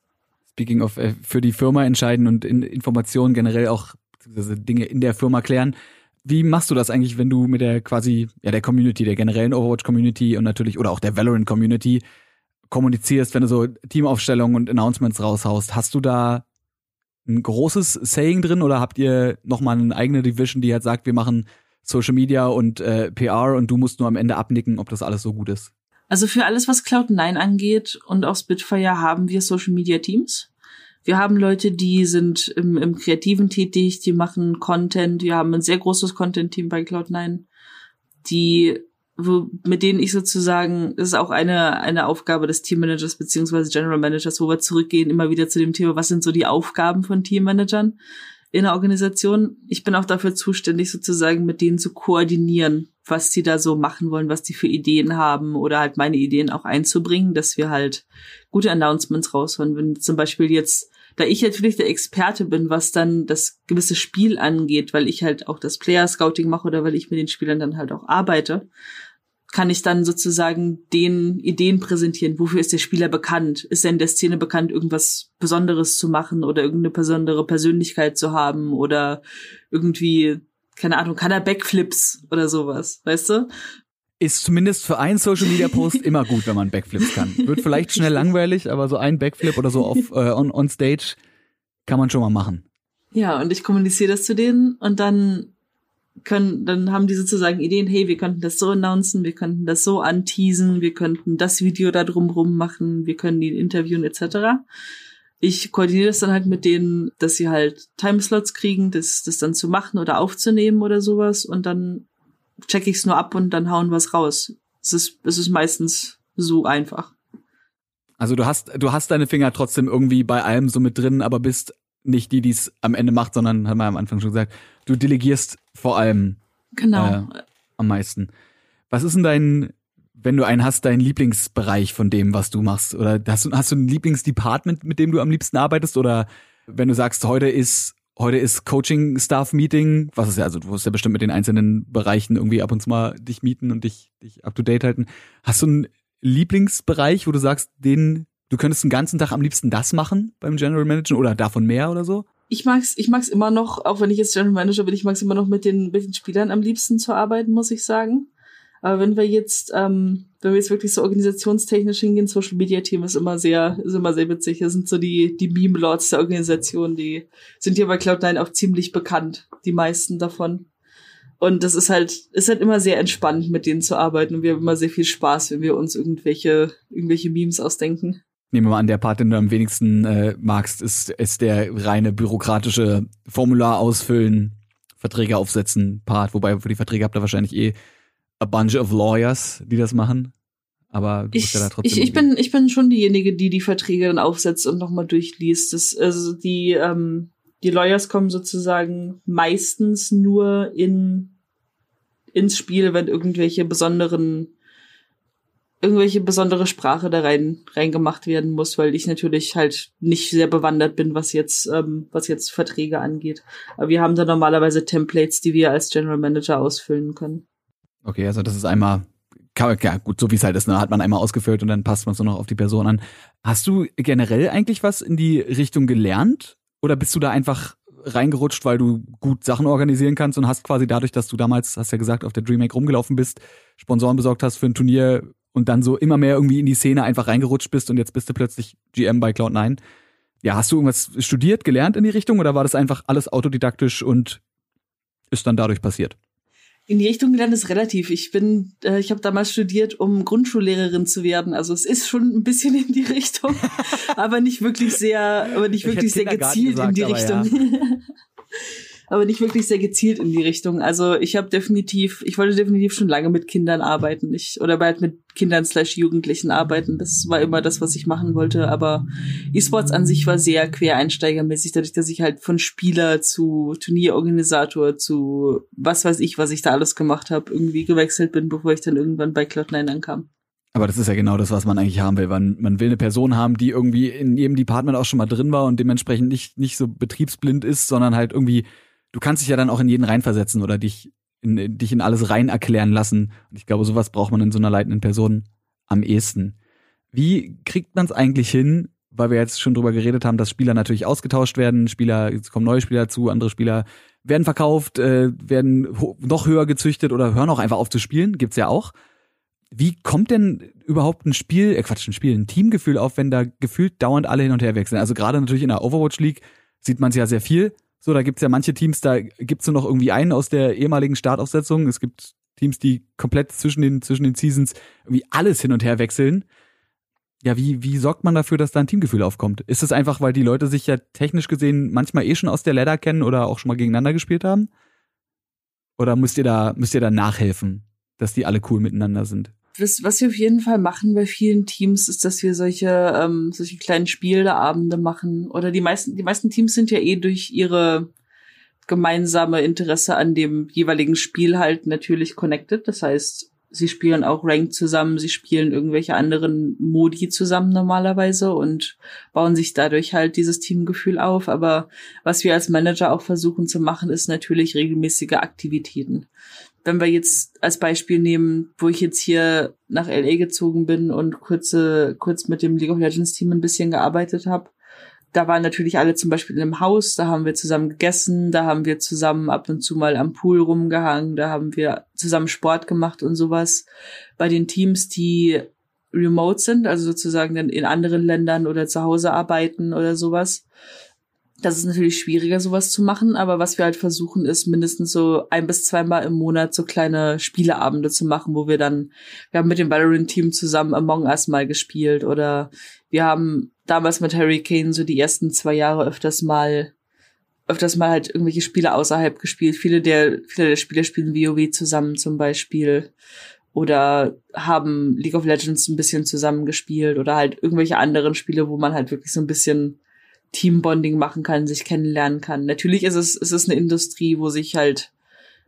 A: Speaking of, äh, für die Firma entscheiden und in Informationen generell auch Dinge in der Firma klären wie machst du das eigentlich, wenn du mit der quasi, ja, der Community, der generellen Overwatch-Community und natürlich, oder auch der Valorant-Community kommunizierst, wenn du so Teamaufstellungen und Announcements raushaust? Hast du da ein großes Saying drin oder habt ihr nochmal eine eigene Division, die halt sagt, wir machen Social Media und äh, PR und du musst nur am Ende abnicken, ob das alles so gut ist?
B: Also für alles, was Cloud9 angeht und auch Spitfire haben wir Social Media Teams. Wir haben Leute, die sind im, im Kreativen tätig, die machen Content. Wir haben ein sehr großes Content-Team bei Cloud9, die wo, mit denen ich sozusagen, das ist auch eine, eine Aufgabe des Teammanagers beziehungsweise General Managers, wo wir zurückgehen, immer wieder zu dem Thema, was sind so die Aufgaben von Teammanagern in der Organisation. Ich bin auch dafür zuständig, sozusagen mit denen zu koordinieren, was sie da so machen wollen, was die für Ideen haben oder halt meine Ideen auch einzubringen, dass wir halt gute Announcements rausholen. Wenn zum Beispiel jetzt, da ich natürlich der Experte bin, was dann das gewisse Spiel angeht, weil ich halt auch das Player Scouting mache oder weil ich mit den Spielern dann halt auch arbeite, kann ich dann sozusagen den Ideen präsentieren. Wofür ist der Spieler bekannt? Ist er in der Szene bekannt, irgendwas Besonderes zu machen oder irgendeine besondere Persönlichkeit zu haben oder irgendwie, keine Ahnung, kann er Backflips oder sowas, weißt du?
A: Ist zumindest für einen Social Media Post immer gut, wenn man Backflips kann. Wird vielleicht schnell langweilig, aber so ein Backflip oder so auf äh, on, on Stage kann man schon mal machen.
B: Ja, und ich kommuniziere das zu denen und dann können, dann haben die sozusagen Ideen, hey, wir könnten das so announcen, wir könnten das so anteasen, wir könnten das Video da drumrum machen, wir können die interviewen etc. Ich koordiniere das dann halt mit denen, dass sie halt Timeslots kriegen, das, das dann zu machen oder aufzunehmen oder sowas und dann checke ich es nur ab und dann hauen was raus. Es ist, es ist meistens so einfach.
A: Also du hast, du hast deine Finger trotzdem irgendwie bei allem so mit drin, aber bist nicht die, die es am Ende macht, sondern, haben wir am Anfang schon gesagt, du delegierst vor allem
B: genau.
A: Äh, am meisten. Was ist denn dein, wenn du einen hast, dein Lieblingsbereich von dem, was du machst? Oder hast du, hast du ein Lieblingsdepartment, mit dem du am liebsten arbeitest? Oder wenn du sagst, heute ist, heute ist Coaching-Staff-Meeting, was ist ja, also du wirst ja bestimmt mit den einzelnen Bereichen irgendwie ab und zu mal dich mieten und dich, dich up to date halten. Hast du einen Lieblingsbereich, wo du sagst, den, du könntest den ganzen Tag am liebsten das machen beim General Manager oder davon mehr oder so?
B: Ich mag's, ich mag's immer noch, auch wenn ich jetzt General Manager bin, ich mag's immer noch mit den, mit den Spielern am liebsten zu arbeiten, muss ich sagen. Aber wenn wir jetzt, ähm, wenn wir jetzt wirklich so organisationstechnisch hingehen, Social Media Team ist immer sehr, ist immer sehr witzig. Das sind so die, die Meme Lords der Organisation, die sind hier bei Cloud9 auch ziemlich bekannt, die meisten davon. Und das ist halt, ist halt immer sehr entspannt, mit denen zu arbeiten. Und wir haben immer sehr viel Spaß, wenn wir uns irgendwelche, irgendwelche Memes ausdenken.
A: Nehmen wir mal an, der Part, den du am wenigsten äh, magst, ist, ist der reine bürokratische Formular ausfüllen, Verträge aufsetzen Part. Wobei für die Verträge habt ihr wahrscheinlich eh a bunch of lawyers, die das machen. Aber du
B: ich,
A: ja da trotzdem.
B: Ich, ich bin, ich bin schon diejenige, die die Verträge dann aufsetzt und nochmal durchliest. Das, also die, ähm, die Lawyers kommen sozusagen meistens nur in ins Spiel, wenn irgendwelche besonderen irgendwelche besondere Sprache da rein reingemacht werden muss, weil ich natürlich halt nicht sehr bewandert bin, was jetzt ähm, was jetzt Verträge angeht. Aber wir haben da normalerweise Templates, die wir als General Manager ausfüllen können.
A: Okay, also das ist einmal ja, gut, so wie es halt ist, ne, hat man einmal ausgefüllt und dann passt man nur noch auf die Person an. Hast du generell eigentlich was in die Richtung gelernt? Oder bist du da einfach reingerutscht, weil du gut Sachen organisieren kannst und hast quasi dadurch, dass du damals, hast ja gesagt, auf der DreamHack rumgelaufen bist, Sponsoren besorgt hast für ein Turnier und dann so immer mehr irgendwie in die Szene einfach reingerutscht bist und jetzt bist du plötzlich GM bei Cloud9. Ja, hast du irgendwas studiert, gelernt in die Richtung oder war das einfach alles autodidaktisch und ist dann dadurch passiert?
B: In die Richtung gelernt ist relativ. Ich bin, äh, ich habe damals studiert, um Grundschullehrerin zu werden. Also es ist schon ein bisschen in die Richtung, aber nicht wirklich sehr, aber nicht wirklich sehr gezielt gesagt, in die Richtung. Ja. aber nicht wirklich sehr gezielt in die Richtung. Also ich habe definitiv, ich wollte definitiv schon lange mit Kindern arbeiten, ich oder bald mit Kindern slash Jugendlichen arbeiten. Das war immer das, was ich machen wollte. Aber E-Sports an sich war sehr quereinsteigermäßig, dadurch, dass ich halt von Spieler zu Turnierorganisator zu was weiß ich, was ich da alles gemacht habe, irgendwie gewechselt bin, bevor ich dann irgendwann bei Cloud9 ankam.
A: Aber das ist ja genau das, was man eigentlich haben will. Man, man will eine Person haben, die irgendwie in jedem Department auch schon mal drin war und dementsprechend nicht, nicht so betriebsblind ist, sondern halt irgendwie du kannst dich ja dann auch in jeden reinversetzen oder dich in, dich in alles rein erklären lassen. Und ich glaube, sowas braucht man in so einer leitenden Person am ehesten. Wie kriegt man es eigentlich hin, weil wir jetzt schon drüber geredet haben, dass Spieler natürlich ausgetauscht werden, Spieler, jetzt kommen neue Spieler zu, andere Spieler werden verkauft, äh, werden noch höher gezüchtet oder hören auch einfach auf zu spielen, gibt's ja auch. Wie kommt denn überhaupt ein Spiel, äh Quatsch, ein Spiel, ein Teamgefühl auf, wenn da gefühlt dauernd alle hin und her wechseln? Also gerade natürlich in der Overwatch League sieht man es ja sehr viel. So, da gibt's ja manche Teams, da gibt's nur noch irgendwie einen aus der ehemaligen Startaufsetzung. Es gibt Teams, die komplett zwischen den, zwischen den Seasons irgendwie alles hin und her wechseln. Ja, wie, wie sorgt man dafür, dass da ein Teamgefühl aufkommt? Ist es einfach, weil die Leute sich ja technisch gesehen manchmal eh schon aus der Ladder kennen oder auch schon mal gegeneinander gespielt haben? Oder müsst ihr da, müsst ihr da nachhelfen, dass die alle cool miteinander sind?
B: Was, was wir auf jeden Fall machen bei vielen Teams, ist, dass wir solche, ähm, solche kleinen Spieleabende machen. Oder die meisten, die meisten Teams sind ja eh durch ihre gemeinsame Interesse an dem jeweiligen Spiel halt natürlich connected. Das heißt, sie spielen auch Rank zusammen, sie spielen irgendwelche anderen Modi zusammen normalerweise und bauen sich dadurch halt dieses Teamgefühl auf. Aber was wir als Manager auch versuchen zu machen, ist natürlich regelmäßige Aktivitäten wenn wir jetzt als Beispiel nehmen, wo ich jetzt hier nach LA gezogen bin und kurze, kurz mit dem League of Legends Team ein bisschen gearbeitet habe, da waren natürlich alle zum Beispiel in einem Haus, da haben wir zusammen gegessen, da haben wir zusammen ab und zu mal am Pool rumgehangen, da haben wir zusammen Sport gemacht und sowas. Bei den Teams, die remote sind, also sozusagen dann in anderen Ländern oder zu Hause arbeiten oder sowas, das ist natürlich schwieriger, sowas zu machen, aber was wir halt versuchen, ist mindestens so ein bis zweimal im Monat so kleine Spieleabende zu machen, wo wir dann, wir haben mit dem Valorant-Team zusammen Among Us mal gespielt oder wir haben damals mit Harry Kane so die ersten zwei Jahre öfters mal öfters mal halt irgendwelche Spiele außerhalb gespielt. Viele der, viele der Spieler spielen WoW zusammen zum Beispiel. oder haben League of Legends ein bisschen zusammengespielt oder halt irgendwelche anderen Spiele, wo man halt wirklich so ein bisschen Teambonding machen kann, sich kennenlernen kann. Natürlich ist es, es ist eine Industrie, wo sich halt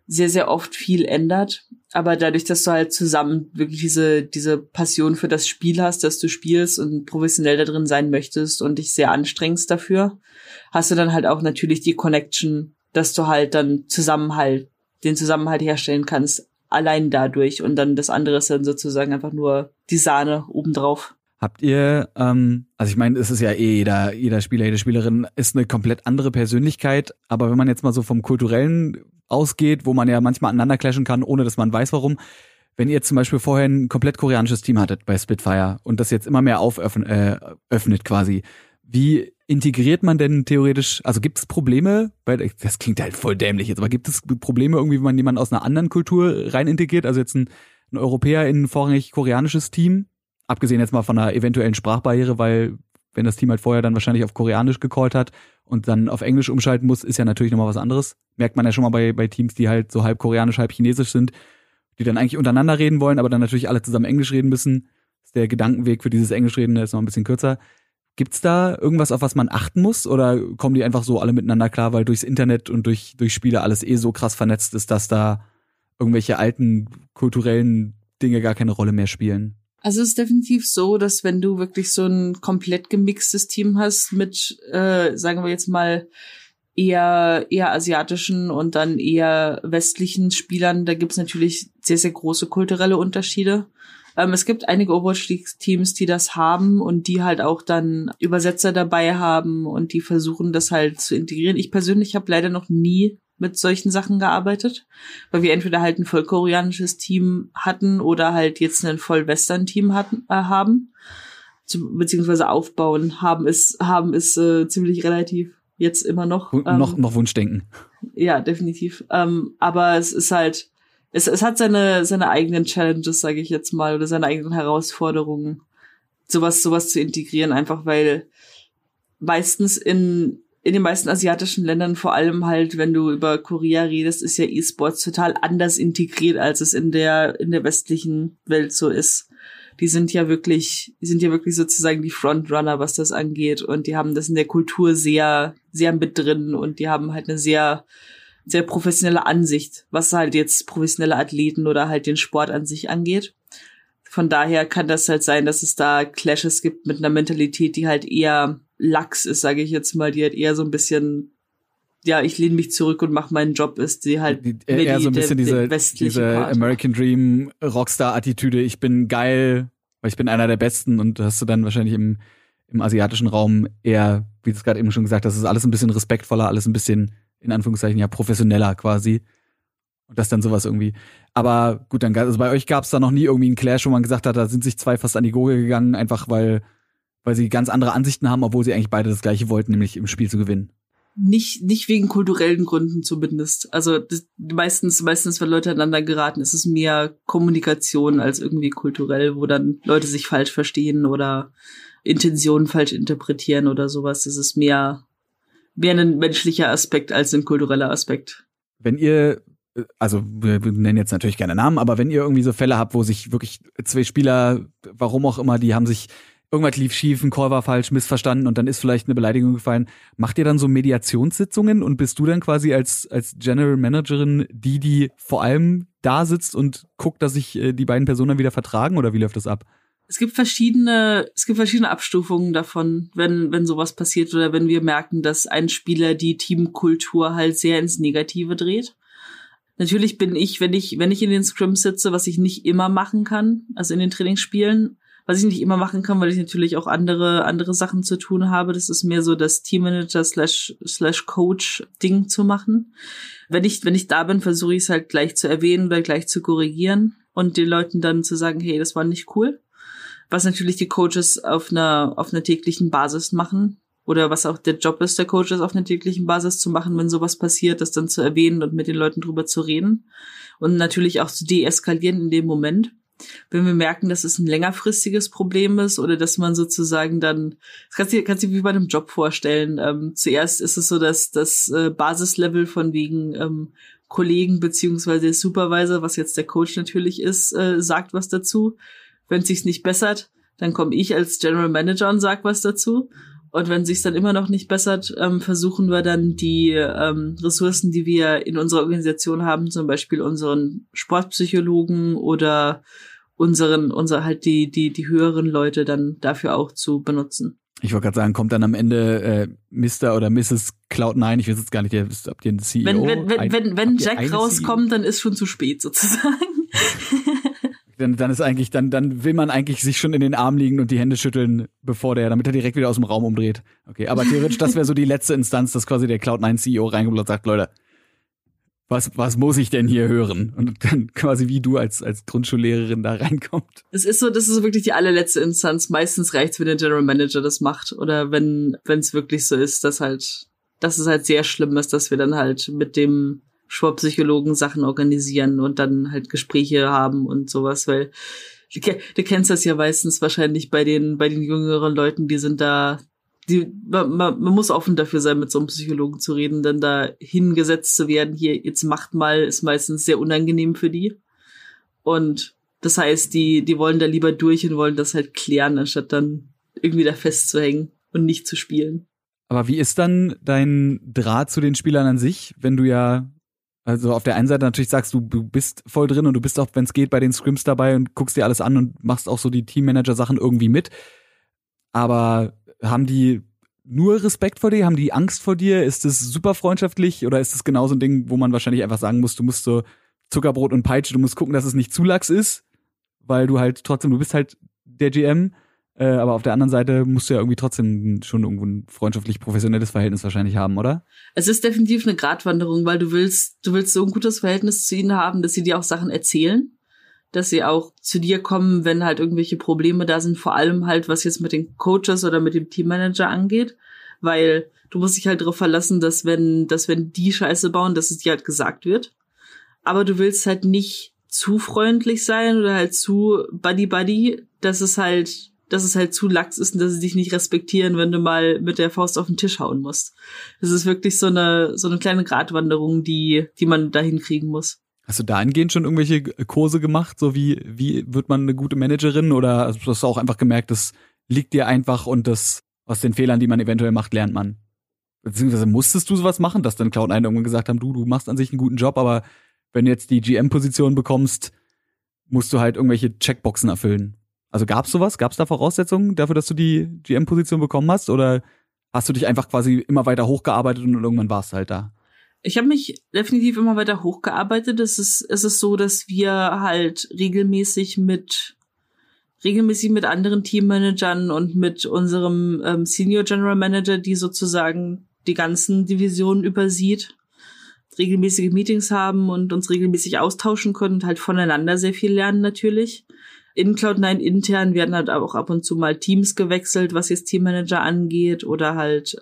B: sehr, sehr oft viel ändert. Aber dadurch, dass du halt zusammen wirklich diese, diese Passion für das Spiel hast, dass du spielst und professionell da drin sein möchtest und dich sehr anstrengst dafür, hast du dann halt auch natürlich die Connection, dass du halt dann Zusammenhalt, den Zusammenhalt herstellen kannst, allein dadurch. Und dann das andere ist dann sozusagen einfach nur die Sahne obendrauf.
A: Habt ihr, ähm, also ich meine, es ist ja eh jeder, jeder Spieler, jede Spielerin ist eine komplett andere Persönlichkeit, aber wenn man jetzt mal so vom kulturellen ausgeht, wo man ja manchmal aneinander clashen kann, ohne dass man weiß warum, wenn ihr zum Beispiel vorher ein komplett koreanisches Team hattet bei Spitfire und das jetzt immer mehr auföffnet äh, öffnet quasi, wie integriert man denn theoretisch, also gibt es Probleme, weil das klingt halt voll dämlich jetzt, aber gibt es Probleme irgendwie, wenn man jemanden aus einer anderen Kultur rein integriert, also jetzt ein, ein Europäer in ein vorrangig koreanisches Team, abgesehen jetzt mal von einer eventuellen Sprachbarriere, weil wenn das Team halt vorher dann wahrscheinlich auf Koreanisch gecallt hat und dann auf Englisch umschalten muss, ist ja natürlich nochmal was anderes. Merkt man ja schon mal bei, bei Teams, die halt so halb koreanisch, halb chinesisch sind, die dann eigentlich untereinander reden wollen, aber dann natürlich alle zusammen Englisch reden müssen. Der Gedankenweg für dieses Englischreden ist noch ein bisschen kürzer. Gibt's da irgendwas, auf was man achten muss? Oder kommen die einfach so alle miteinander klar, weil durchs Internet und durch, durch Spiele alles eh so krass vernetzt ist, dass da irgendwelche alten kulturellen Dinge gar keine Rolle mehr spielen?
B: Also es ist definitiv so, dass wenn du wirklich so ein komplett gemixtes Team hast mit, äh, sagen wir jetzt mal, eher, eher asiatischen und dann eher westlichen Spielern, da gibt's natürlich sehr, sehr große kulturelle Unterschiede. Ähm, es gibt einige Overwatch-Teams, die das haben und die halt auch dann Übersetzer dabei haben und die versuchen, das halt zu integrieren. Ich persönlich habe leider noch nie mit solchen Sachen gearbeitet, weil wir entweder halt ein voll koreanisches Team hatten oder halt jetzt ein voll Western Team hatten äh, haben, zu, beziehungsweise aufbauen haben ist haben ist äh, ziemlich relativ jetzt immer noch
A: ähm, noch noch Wunschdenken.
B: Ja, definitiv. Ähm, aber es ist halt es, es hat seine seine eigenen Challenges, sage ich jetzt mal, oder seine eigenen Herausforderungen, sowas sowas zu integrieren, einfach weil meistens in in den meisten asiatischen Ländern, vor allem halt, wenn du über Korea redest, ist ja E-Sports total anders integriert, als es in der, in der westlichen Welt so ist. Die sind ja wirklich, die sind ja wirklich sozusagen die Frontrunner, was das angeht. Und die haben das in der Kultur sehr, sehr mit drin und die haben halt eine sehr, sehr professionelle Ansicht, was halt jetzt professionelle Athleten oder halt den Sport an sich angeht. Von daher kann das halt sein, dass es da Clashes gibt mit einer Mentalität, die halt eher lax ist, sage ich jetzt mal, die halt eher so ein bisschen ja, ich lehne mich zurück und mache meinen Job, ist sie halt
A: die, eher so ein bisschen der, diese, diese American Dream Rockstar-Attitüde, ich bin geil, weil ich bin einer der Besten und hast du dann wahrscheinlich im, im asiatischen Raum eher, wie du es gerade eben schon gesagt hast, ist alles ein bisschen respektvoller, alles ein bisschen, in Anführungszeichen, ja, professioneller quasi. Und das dann sowas irgendwie. Aber gut, dann also bei euch gab es da noch nie irgendwie einen Clash, wo man gesagt hat, da sind sich zwei fast an die Gurgel gegangen, einfach weil weil sie ganz andere Ansichten haben, obwohl sie eigentlich beide das gleiche wollten, nämlich im Spiel zu gewinnen.
B: Nicht, nicht wegen kulturellen Gründen zumindest. Also das, meistens, meistens, wenn Leute aneinander geraten, ist es mehr Kommunikation als irgendwie kulturell, wo dann Leute sich falsch verstehen oder Intentionen falsch interpretieren oder sowas. Das ist mehr, mehr ein menschlicher Aspekt als ein kultureller Aspekt.
A: Wenn ihr also wir nennen jetzt natürlich keine Namen, aber wenn ihr irgendwie so Fälle habt, wo sich wirklich zwei Spieler, warum auch immer, die haben sich irgendwas lief schief, ein Call war falsch, missverstanden und dann ist vielleicht eine Beleidigung gefallen. Macht ihr dann so Mediationssitzungen und bist du dann quasi als, als General Managerin die, die vor allem da sitzt und guckt, dass sich äh, die beiden Personen wieder vertragen oder wie läuft das ab?
B: Es gibt verschiedene, es gibt verschiedene Abstufungen davon, wenn, wenn sowas passiert oder wenn wir merken, dass ein Spieler die Teamkultur halt sehr ins Negative dreht. Natürlich bin ich, wenn ich, wenn ich in den Scrims sitze, was ich nicht immer machen kann, also in den Trainingsspielen, was ich nicht immer machen kann, weil ich natürlich auch andere, andere Sachen zu tun habe. Das ist mehr so das Teammanager slash, slash Coach Ding zu machen. Wenn ich, wenn ich da bin, versuche ich es halt gleich zu erwähnen oder gleich zu korrigieren und den Leuten dann zu sagen, hey, das war nicht cool. Was natürlich die Coaches auf einer, auf einer täglichen Basis machen. Oder was auch der Job ist, der Coaches auf einer täglichen Basis zu machen, wenn sowas passiert, das dann zu erwähnen und mit den Leuten drüber zu reden. Und natürlich auch zu deeskalieren in dem Moment wenn wir merken, dass es ein längerfristiges Problem ist oder dass man sozusagen dann, das kannst du, kannst du dir wie bei einem Job vorstellen. Ähm, zuerst ist es so, dass das äh, Basislevel von wegen ähm, Kollegen beziehungsweise Supervisor, was jetzt der Coach natürlich ist, äh, sagt was dazu. Wenn es sich nicht bessert, dann komme ich als General Manager und sag was dazu. Und wenn sich's dann immer noch nicht bessert, ähm, versuchen wir dann die ähm, Ressourcen, die wir in unserer Organisation haben, zum Beispiel unseren Sportpsychologen oder unseren, unser halt die die die höheren Leute dann dafür auch zu benutzen.
A: Ich wollte gerade sagen, kommt dann am Ende äh, Mr. oder Mrs. Cloud9, ich weiß jetzt gar nicht, habt ihr einen CEO?
B: Wenn, wenn, wenn, wenn, wenn Jack rauskommt, CEO? dann ist schon zu spät sozusagen.
A: dann, dann ist eigentlich, dann, dann will man eigentlich sich schon in den Arm liegen und die Hände schütteln, bevor der, damit er direkt wieder aus dem Raum umdreht. Okay, aber theoretisch, das wäre so die letzte Instanz, dass quasi der Cloud9 CEO reinkommt und sagt, Leute, was, was muss ich denn hier hören? Und dann quasi wie du als, als Grundschullehrerin da reinkommt.
B: Es ist so, das ist wirklich die allerletzte Instanz. Meistens reicht's, wenn der General Manager das macht. Oder wenn, wenn es wirklich so ist, dass halt, dass es halt sehr schlimm ist, dass wir dann halt mit dem Sportpsychologen Sachen organisieren und dann halt Gespräche haben und sowas, weil du kennst das ja meistens wahrscheinlich bei den, bei den jüngeren Leuten, die sind da, die, man, man muss offen dafür sein, mit so einem Psychologen zu reden, denn da hingesetzt zu werden, hier, jetzt macht mal, ist meistens sehr unangenehm für die. Und das heißt, die, die wollen da lieber durch und wollen das halt klären, anstatt dann irgendwie da festzuhängen und nicht zu spielen.
A: Aber wie ist dann dein Draht zu den Spielern an sich, wenn du ja also auf der einen Seite natürlich sagst du, du bist voll drin und du bist auch, wenn es geht, bei den Scrims dabei und guckst dir alles an und machst auch so die Teammanager-Sachen irgendwie mit. Aber haben die nur Respekt vor dir? Haben die Angst vor dir? Ist es super freundschaftlich oder ist es genau so ein Ding, wo man wahrscheinlich einfach sagen muss, du musst so Zuckerbrot und Peitsche, du musst gucken, dass es nicht zu lax ist, weil du halt trotzdem, du bist halt der GM äh, aber auf der anderen Seite musst du ja irgendwie trotzdem schon irgendwo ein freundschaftlich professionelles Verhältnis wahrscheinlich haben, oder?
B: Es ist definitiv eine Gratwanderung, weil du willst, du willst so ein gutes Verhältnis zu ihnen haben, dass sie dir auch Sachen erzählen, dass sie auch zu dir kommen, wenn halt irgendwelche Probleme da sind, vor allem halt, was jetzt mit den Coaches oder mit dem Teammanager angeht, weil du musst dich halt darauf verlassen, dass wenn, dass wenn die Scheiße bauen, dass es dir halt gesagt wird. Aber du willst halt nicht zu freundlich sein oder halt zu buddy buddy, dass es halt dass es halt zu lax ist und dass sie dich nicht respektieren, wenn du mal mit der Faust auf den Tisch hauen musst. Das ist wirklich so eine, so eine kleine Gratwanderung, die, die man da hinkriegen muss.
A: Hast du dahingehend schon irgendwelche Kurse gemacht, so wie, wie wird man eine gute Managerin oder hast du auch einfach gemerkt, das liegt dir einfach und das, aus den Fehlern, die man eventuell macht, lernt man? Beziehungsweise musstest du sowas machen, dass dann Cloud9 irgendwann gesagt haben, du, du machst an sich einen guten Job, aber wenn du jetzt die GM-Position bekommst, musst du halt irgendwelche Checkboxen erfüllen. Also gab's sowas? Gab's da Voraussetzungen dafür, dass du die GM-Position bekommen hast? Oder hast du dich einfach quasi immer weiter hochgearbeitet und irgendwann warst du halt da?
B: Ich habe mich definitiv immer weiter hochgearbeitet. Es ist, es ist so, dass wir halt regelmäßig mit regelmäßig mit anderen Teammanagern und mit unserem ähm, Senior General Manager, die sozusagen die ganzen Divisionen übersieht, regelmäßige Meetings haben und uns regelmäßig austauschen können und halt voneinander sehr viel lernen natürlich in Cloud9 intern werden halt auch ab und zu mal Teams gewechselt, was jetzt Teammanager angeht oder halt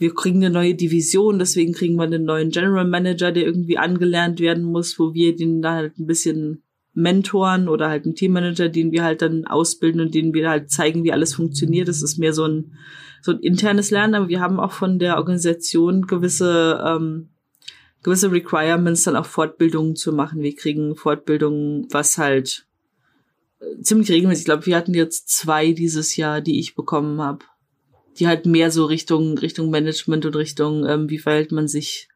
B: wir kriegen eine neue Division, deswegen kriegen wir einen neuen General Manager, der irgendwie angelernt werden muss, wo wir den da halt ein bisschen mentoren oder halt einen Teammanager, den wir halt dann ausbilden und denen wir halt zeigen, wie alles funktioniert. Das ist mehr so ein, so ein internes Lernen, aber wir haben auch von der Organisation gewisse, ähm, gewisse Requirements, dann auch Fortbildungen zu machen. Wir kriegen Fortbildungen, was halt ziemlich regelmäßig. Ich glaube, wir hatten jetzt zwei dieses Jahr, die ich bekommen habe. Die halt mehr so Richtung, Richtung Management und Richtung, ähm, wie verhält man sich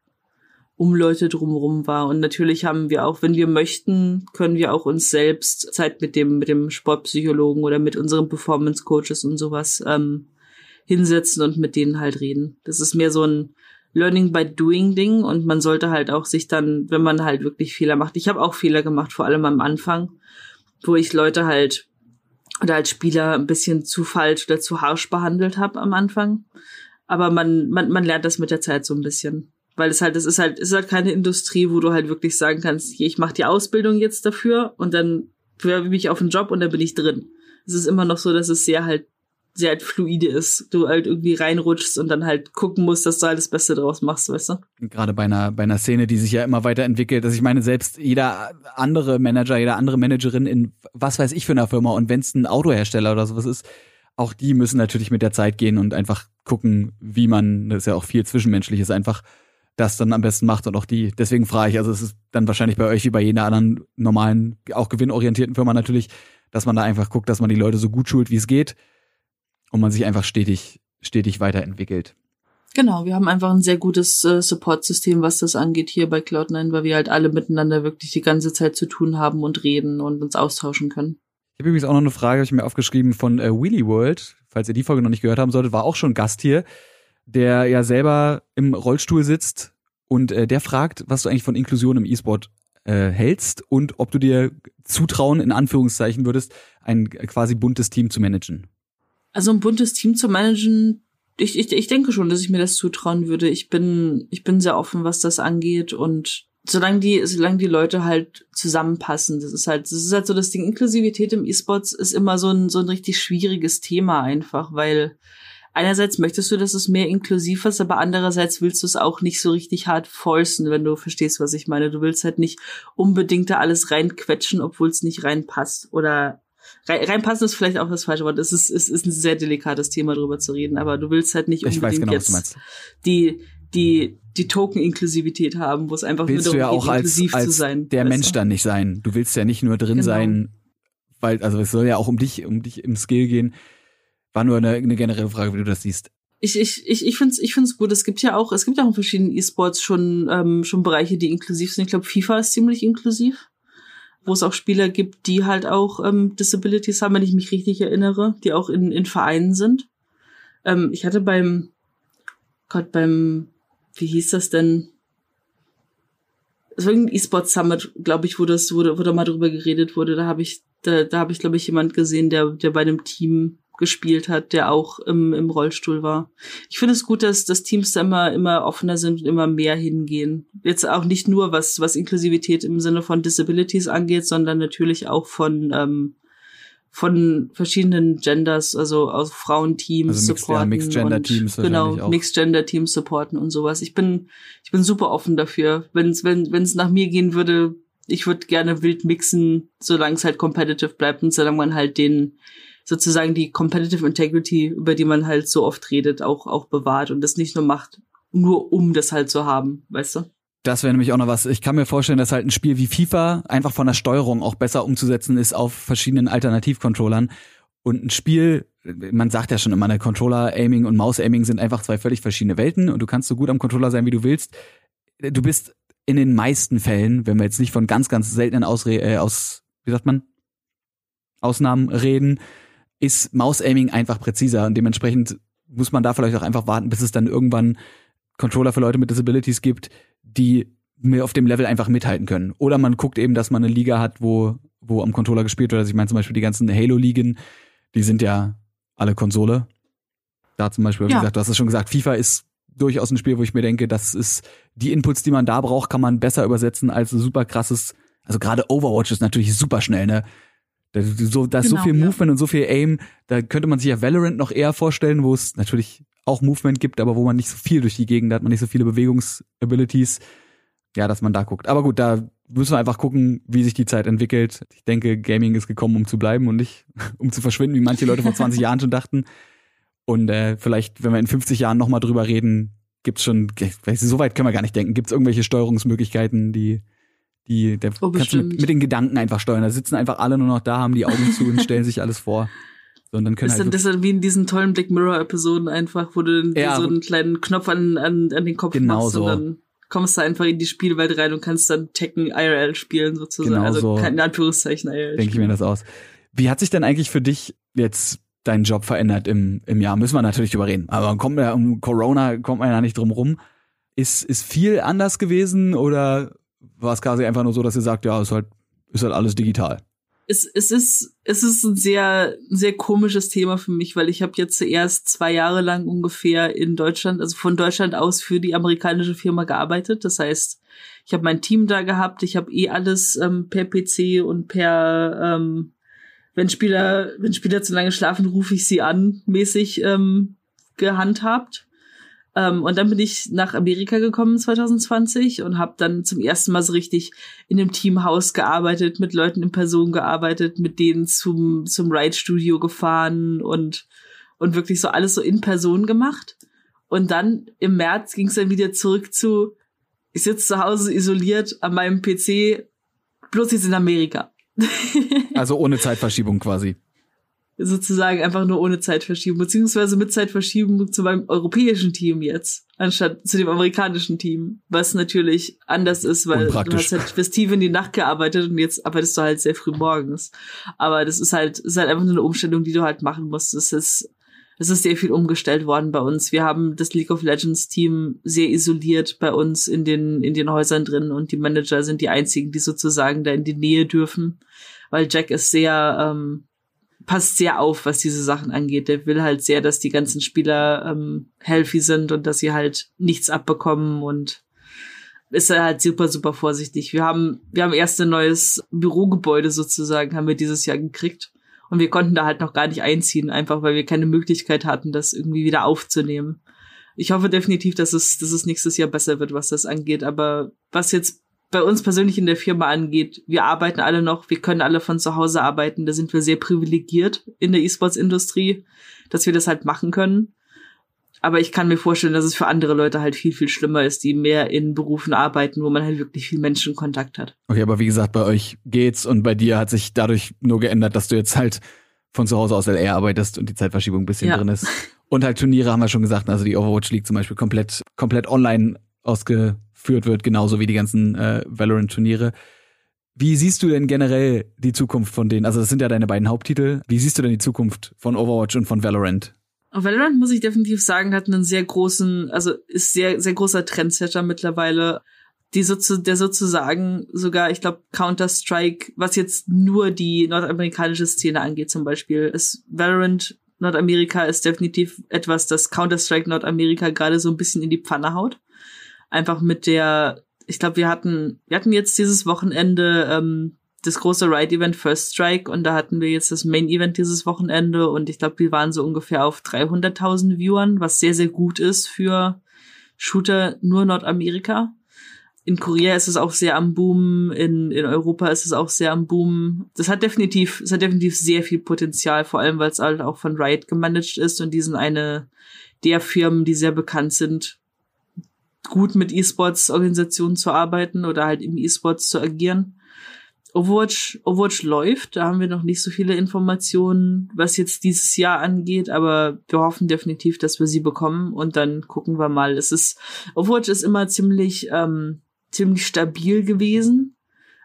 B: um Leute drumherum war. Und natürlich haben wir auch, wenn wir möchten, können wir auch uns selbst Zeit mit dem, mit dem Sportpsychologen oder mit unseren Performance Coaches und sowas ähm, hinsetzen und mit denen halt reden. Das ist mehr so ein Learning by Doing Ding und man sollte halt auch sich dann, wenn man halt wirklich Fehler macht. Ich habe auch Fehler gemacht, vor allem am Anfang wo ich Leute halt oder als Spieler ein bisschen zu falsch oder zu harsch behandelt habe am Anfang. Aber man, man, man lernt das mit der Zeit so ein bisschen. Weil es halt, es ist halt, es ist halt keine Industrie, wo du halt wirklich sagen kannst, ich mache die Ausbildung jetzt dafür und dann bewerbe ich mich auf einen Job und dann bin ich drin. Es ist immer noch so, dass es sehr halt sehr halt fluide ist. Du halt irgendwie reinrutschst und dann halt gucken musst, dass du halt das Beste draus machst, weißt du?
A: Gerade bei einer, bei einer Szene, die sich ja immer weiterentwickelt. Also ich meine, selbst jeder andere Manager, jede andere Managerin in was weiß ich für einer Firma und wenn es ein Autohersteller oder sowas ist, auch die müssen natürlich mit der Zeit gehen und einfach gucken, wie man, das ist ja auch viel Zwischenmenschliches einfach, das dann am besten macht und auch die. Deswegen frage ich, also es ist dann wahrscheinlich bei euch wie bei jeder anderen normalen, auch gewinnorientierten Firma natürlich, dass man da einfach guckt, dass man die Leute so gut schult, wie es geht und man sich einfach stetig, stetig weiterentwickelt.
B: Genau, wir haben einfach ein sehr gutes äh, Support-System, was das angeht hier bei Cloud9, weil wir halt alle miteinander wirklich die ganze Zeit zu tun haben und reden und uns austauschen können.
A: Ich habe übrigens auch noch eine Frage, habe ich mir aufgeschrieben von äh, Wheelie World, falls ihr die Folge noch nicht gehört haben solltet, war auch schon Gast hier, der ja selber im Rollstuhl sitzt und äh, der fragt, was du eigentlich von Inklusion im E-Sport äh, hältst und ob du dir zutrauen, in Anführungszeichen würdest, ein quasi buntes Team zu managen.
B: Also ein buntes Team zu managen, ich, ich, ich denke schon, dass ich mir das zutrauen würde. Ich bin, ich bin sehr offen, was das angeht und solange die, solange die Leute halt zusammenpassen, das ist halt, das ist halt so das Ding. Inklusivität im E-Sports ist immer so ein, so ein richtig schwieriges Thema einfach, weil einerseits möchtest du, dass es mehr inklusiv ist, aber andererseits willst du es auch nicht so richtig hart forcen, wenn du verstehst, was ich meine. Du willst halt nicht unbedingt da alles reinquetschen, obwohl es nicht reinpasst oder reinpassen ist vielleicht auch das falsche Wort. Es ist, es ist ein sehr delikates Thema, darüber zu reden, aber du willst halt nicht unbedingt genau, jetzt die, die, die Token-Inklusivität haben, wo es einfach
A: willst nur darum du ja auch geht, inklusiv als, als zu sein. Der Mensch dann nicht sein. Du willst ja nicht nur drin genau. sein, weil, also es soll ja auch um dich, um dich im Skill gehen. War nur eine, eine generelle Frage, wie du das siehst.
B: Ich, ich, ich, ich finde es ich find's gut. Es gibt ja auch, es gibt ja auch in verschiedenen E-Sports schon, ähm, schon Bereiche, die inklusiv sind. Ich glaube, FIFA ist ziemlich inklusiv wo es auch Spieler gibt, die halt auch ähm, Disabilities haben, wenn ich mich richtig erinnere, die auch in, in Vereinen sind. Ähm, ich hatte beim, Gott, beim, wie hieß das denn? Es war ein E-Sport Summit, glaube ich, wo das, wo, wo da mal drüber geredet wurde. Da habe ich, da, da habe ich, glaube ich, jemand gesehen, der, der bei einem Team gespielt hat, der auch im, im Rollstuhl war. Ich finde es gut, dass, dass Teams da immer, immer offener sind und immer mehr hingehen. Jetzt auch nicht nur, was, was Inklusivität im Sinne von Disabilities angeht, sondern natürlich auch von, ähm, von verschiedenen Genders, also aus Frauenteams also mixed, supporten. Ja, Mixed Gender Teams. Genau, auch. Mixed Gender Teams supporten und sowas. Ich bin, ich bin super offen dafür. Wenn's, wenn, wenn es nach mir gehen würde, ich würde gerne wild mixen, solange es halt competitive bleibt und solange man halt den, sozusagen die Competitive Integrity, über die man halt so oft redet, auch, auch bewahrt und das nicht nur macht, nur um das halt zu haben, weißt du?
A: Das wäre nämlich auch noch was. Ich kann mir vorstellen, dass halt ein Spiel wie FIFA einfach von der Steuerung auch besser umzusetzen ist auf verschiedenen Alternativcontrollern. Und ein Spiel, man sagt ja schon immer, eine Controller-Aiming und Maus-Aiming sind einfach zwei völlig verschiedene Welten und du kannst so gut am Controller sein, wie du willst. Du bist in den meisten Fällen, wenn wir jetzt nicht von ganz, ganz seltenen Ausre äh, aus, wie sagt man, Ausnahmen reden, ist Maus-Aiming einfach präziser und dementsprechend muss man da vielleicht auch einfach warten, bis es dann irgendwann Controller für Leute mit Disabilities gibt, die mir auf dem Level einfach mithalten können. Oder man guckt eben, dass man eine Liga hat, wo, wo am Controller gespielt wird. Also ich meine zum Beispiel die ganzen Halo-Ligen, die sind ja alle Konsole. Da zum Beispiel, wie ja. gesagt, du hast es schon gesagt, FIFA ist durchaus ein Spiel, wo ich mir denke, das ist die Inputs, die man da braucht, kann man besser übersetzen als super krasses. Also gerade Overwatch ist natürlich super schnell, ne? Da, so, da ist genau, so viel Movement ja. und so viel Aim. Da könnte man sich ja Valorant noch eher vorstellen, wo es natürlich auch Movement gibt, aber wo man nicht so viel durch die Gegend hat, man nicht so viele Bewegungsabilities. Ja, dass man da guckt. Aber gut, da müssen wir einfach gucken, wie sich die Zeit entwickelt. Ich denke, Gaming ist gekommen, um zu bleiben und nicht um zu verschwinden, wie manche Leute vor 20 Jahren schon dachten. Und äh, vielleicht, wenn wir in 50 Jahren nochmal drüber reden, gibt's schon, so weit können wir gar nicht denken, gibt's irgendwelche Steuerungsmöglichkeiten, die die, der oh, kannst du mit, mit, den Gedanken einfach steuern. Da sitzen einfach alle nur noch da, haben die Augen zu und stellen sich alles vor. So, und dann können
B: ist halt dann, das ist dann wie in diesen tollen Black Mirror-Episoden einfach, wo du ja, so einen kleinen Knopf an, an, an den Kopf genau machst so. und dann kommst du einfach in die Spielwelt rein und kannst dann Tekken IRL spielen sozusagen. Genau also so in Anführungszeichen
A: IRL. Denke ich mir das aus. Wie hat sich denn eigentlich für dich jetzt dein Job verändert im, im Jahr? Müssen wir natürlich drüber reden. Aber kommt ja um Corona kommt man ja nicht drum rum. Ist, ist viel anders gewesen oder war es quasi einfach nur so, dass ihr sagt, ja, ist halt, ist halt alles digital.
B: Es, es ist es ist ein sehr sehr komisches Thema für mich, weil ich habe jetzt zuerst zwei Jahre lang ungefähr in Deutschland, also von Deutschland aus für die amerikanische Firma gearbeitet. Das heißt, ich habe mein Team da gehabt, ich habe eh alles ähm, per PC und per ähm, wenn Spieler wenn Spieler zu lange schlafen, rufe ich sie an, mäßig ähm, gehandhabt. Ähm, und dann bin ich nach Amerika gekommen 2020 und habe dann zum ersten Mal so richtig in einem Teamhaus gearbeitet, mit Leuten in Person gearbeitet, mit denen zum, zum Ride-Studio gefahren und, und wirklich so alles so in Person gemacht. Und dann im März ging es dann wieder zurück zu, ich sitze zu Hause isoliert an meinem PC, bloß jetzt in Amerika.
A: also ohne Zeitverschiebung quasi
B: sozusagen einfach nur ohne Zeitverschiebung, beziehungsweise mit Zeitverschiebung zu meinem europäischen Team jetzt, anstatt zu dem amerikanischen Team, was natürlich anders ist, weil du hast halt bis tief in die Nacht gearbeitet und jetzt arbeitest du halt sehr früh morgens. Aber das ist halt, ist halt einfach nur eine Umstellung, die du halt machen musst. Es ist, es ist sehr viel umgestellt worden bei uns. Wir haben das League of Legends Team sehr isoliert bei uns in den, in den Häusern drin und die Manager sind die einzigen, die sozusagen da in die Nähe dürfen, weil Jack ist sehr, ähm, passt sehr auf, was diese Sachen angeht. Der will halt sehr, dass die ganzen Spieler ähm, healthy sind und dass sie halt nichts abbekommen und ist er halt super, super vorsichtig. Wir haben, wir haben erst ein neues Bürogebäude sozusagen, haben wir dieses Jahr gekriegt. Und wir konnten da halt noch gar nicht einziehen, einfach weil wir keine Möglichkeit hatten, das irgendwie wieder aufzunehmen. Ich hoffe definitiv, dass es, dass es nächstes Jahr besser wird, was das angeht. Aber was jetzt bei uns persönlich in der Firma angeht, wir arbeiten alle noch, wir können alle von zu Hause arbeiten, da sind wir sehr privilegiert in der E-Sports-Industrie, dass wir das halt machen können. Aber ich kann mir vorstellen, dass es für andere Leute halt viel, viel schlimmer ist, die mehr in Berufen arbeiten, wo man halt wirklich viel Menschenkontakt hat.
A: Okay, aber wie gesagt, bei euch geht's und bei dir hat sich dadurch nur geändert, dass du jetzt halt von zu Hause aus LR arbeitest und die Zeitverschiebung ein bisschen ja. drin ist. Und halt Turniere haben wir schon gesagt, also die Overwatch League zum Beispiel komplett, komplett online ausge, geführt wird, genauso wie die ganzen äh, Valorant-Turniere. Wie siehst du denn generell die Zukunft von denen? Also das sind ja deine beiden Haupttitel. Wie siehst du denn die Zukunft von Overwatch und von Valorant?
B: Valorant muss ich definitiv sagen, hat einen sehr großen, also ist sehr sehr großer Trendsetter mittlerweile. Die so zu, der sozusagen sogar, ich glaube Counter Strike, was jetzt nur die nordamerikanische Szene angeht, zum Beispiel, ist Valorant Nordamerika ist definitiv etwas, das Counter Strike Nordamerika gerade so ein bisschen in die Pfanne haut einfach mit der, ich glaube, wir hatten, wir hatten jetzt dieses Wochenende ähm, das große Ride-Event First Strike und da hatten wir jetzt das Main-Event dieses Wochenende und ich glaube, wir waren so ungefähr auf 300.000 Viewern, was sehr, sehr gut ist für Shooter nur Nordamerika. In Korea ist es auch sehr am Boom, in, in Europa ist es auch sehr am Boom. Das hat definitiv, es hat definitiv sehr viel Potenzial, vor allem weil es halt auch von Riot gemanagt ist und die sind eine der Firmen, die sehr bekannt sind gut mit E-Sports-Organisationen zu arbeiten oder halt im E-Sports zu agieren. Overwatch, Overwatch läuft, da haben wir noch nicht so viele Informationen, was jetzt dieses Jahr angeht, aber wir hoffen definitiv, dass wir sie bekommen und dann gucken wir mal. Es ist, Overwatch ist immer ziemlich, ähm, ziemlich stabil gewesen,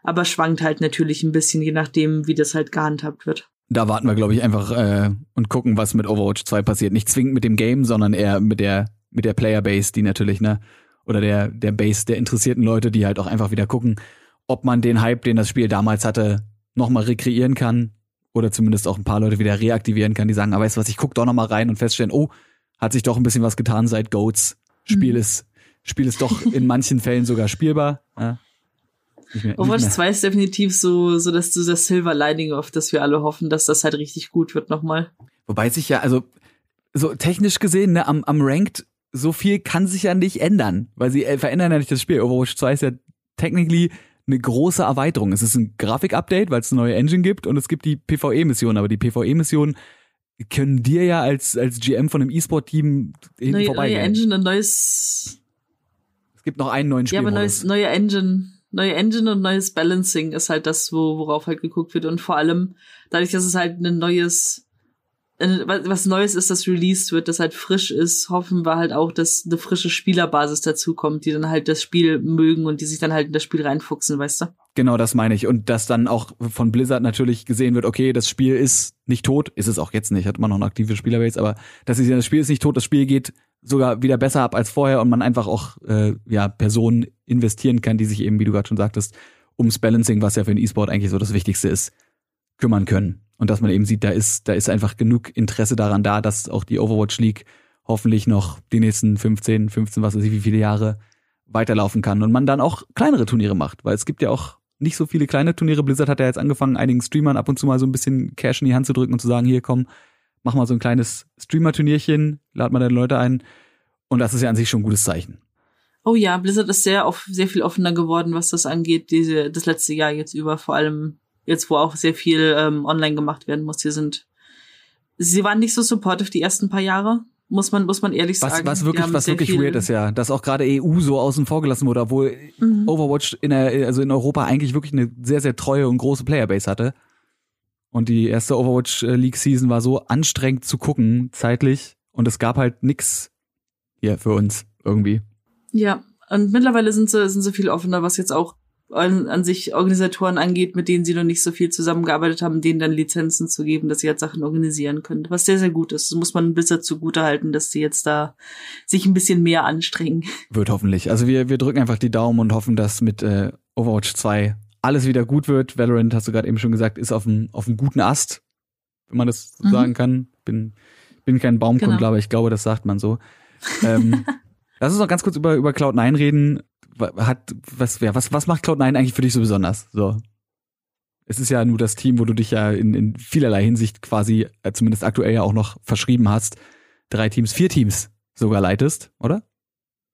B: aber schwankt halt natürlich ein bisschen, je nachdem, wie das halt gehandhabt wird.
A: Da warten wir, glaube ich, einfach äh, und gucken, was mit Overwatch 2 passiert. Nicht zwingend mit dem Game, sondern eher mit der mit der Playerbase, die natürlich, ne, oder der, der Base der interessierten Leute, die halt auch einfach wieder gucken, ob man den Hype, den das Spiel damals hatte, nochmal rekreieren kann oder zumindest auch ein paar Leute wieder reaktivieren kann, die sagen, aber weißt du was, ich guck doch nochmal rein und feststellen, oh, hat sich doch ein bisschen was getan seit Goats. Spiel mhm. ist, Spiel ist doch in manchen Fällen sogar spielbar. Ja.
B: Overwatch 2 ist definitiv so, so dass du das Silver Lining auf das wir alle hoffen, dass das halt richtig gut wird nochmal.
A: Wobei sich ja, also so technisch gesehen, ne, am, am Ranked so viel kann sich ja nicht ändern, weil sie äh, verändern ja nicht das Spiel. Overwatch 2 ist ja technically eine große Erweiterung. Es ist ein Grafik-Update, weil es eine neue Engine gibt und es gibt die PvE-Mission, aber die PvE-Mission können dir ja als, als GM von einem E-Sport-Team
B: neue, vorbeigehen. Neue Engine, ein neues.
A: Es gibt noch einen neuen Spiel.
B: Ja, aber neues, neue Engine. Neue Engine und neues Balancing ist halt das, wo, worauf halt geguckt wird. Und vor allem, dadurch, dass es halt ein neues was Neues ist, das released wird, das halt frisch ist, hoffen wir halt auch, dass eine frische Spielerbasis dazukommt, die dann halt das Spiel mögen und die sich dann halt in das Spiel reinfuchsen, weißt du?
A: Genau, das meine ich. Und dass dann auch von Blizzard natürlich gesehen wird, okay, das Spiel ist nicht tot, ist es auch jetzt nicht, hat man noch eine aktive Spielerbase, aber dass sie das Spiel ist nicht tot, das Spiel geht sogar wieder besser ab als vorher und man einfach auch äh, ja Personen investieren kann, die sich eben, wie du gerade schon sagtest, ums Balancing, was ja für den E-Sport eigentlich so das Wichtigste ist, kümmern können. Und dass man eben sieht, da ist, da ist einfach genug Interesse daran da, dass auch die Overwatch League hoffentlich noch die nächsten 15, 15, was weiß ich, wie viele Jahre weiterlaufen kann und man dann auch kleinere Turniere macht, weil es gibt ja auch nicht so viele kleine Turniere. Blizzard hat ja jetzt angefangen, einigen Streamern ab und zu mal so ein bisschen Cash in die Hand zu drücken und zu sagen, hier komm, mach mal so ein kleines Streamer-Turnierchen, lad mal deine Leute ein. Und das ist ja an sich schon ein gutes Zeichen.
B: Oh ja, Blizzard ist sehr, auf, sehr viel offener geworden, was das angeht, diese, das letzte Jahr jetzt über, vor allem jetzt wo auch sehr viel ähm, online gemacht werden muss, sie sind, sie waren nicht so supportive die ersten paar Jahre, muss man, muss man ehrlich
A: was,
B: sagen.
A: Was wirklich, was wirklich weird ist, ja, dass auch gerade EU so außen vor gelassen wurde, obwohl mhm. Overwatch in der, also in Europa eigentlich wirklich eine sehr, sehr treue und große Playerbase hatte. Und die erste Overwatch äh, League Season war so anstrengend zu gucken, zeitlich. Und es gab halt nix hier für uns irgendwie.
B: Ja, und mittlerweile sind sie, sind sie viel offener, was jetzt auch an, an sich Organisatoren angeht, mit denen sie noch nicht so viel zusammengearbeitet haben, denen dann Lizenzen zu geben, dass sie halt Sachen organisieren können. Was sehr, sehr gut ist. Das muss man Blizzard zugute halten, dass sie jetzt da sich ein bisschen mehr anstrengen.
A: Wird hoffentlich. Also wir, wir drücken einfach die Daumen und hoffen, dass mit äh, Overwatch 2 alles wieder gut wird. Valorant, hast du gerade eben schon gesagt, ist auf einem auf einem guten Ast, wenn man das so mhm. sagen kann. Bin, bin kein Baumkundler, genau. aber ich glaube, das sagt man so. ähm, lass uns noch ganz kurz über, über Cloud9 reden hat, was, ja, was, was macht Cloud9 eigentlich für dich so besonders? So. Es ist ja nur das Team, wo du dich ja in, in vielerlei Hinsicht quasi, äh, zumindest aktuell ja auch noch verschrieben hast. Drei Teams, vier Teams sogar leitest, oder?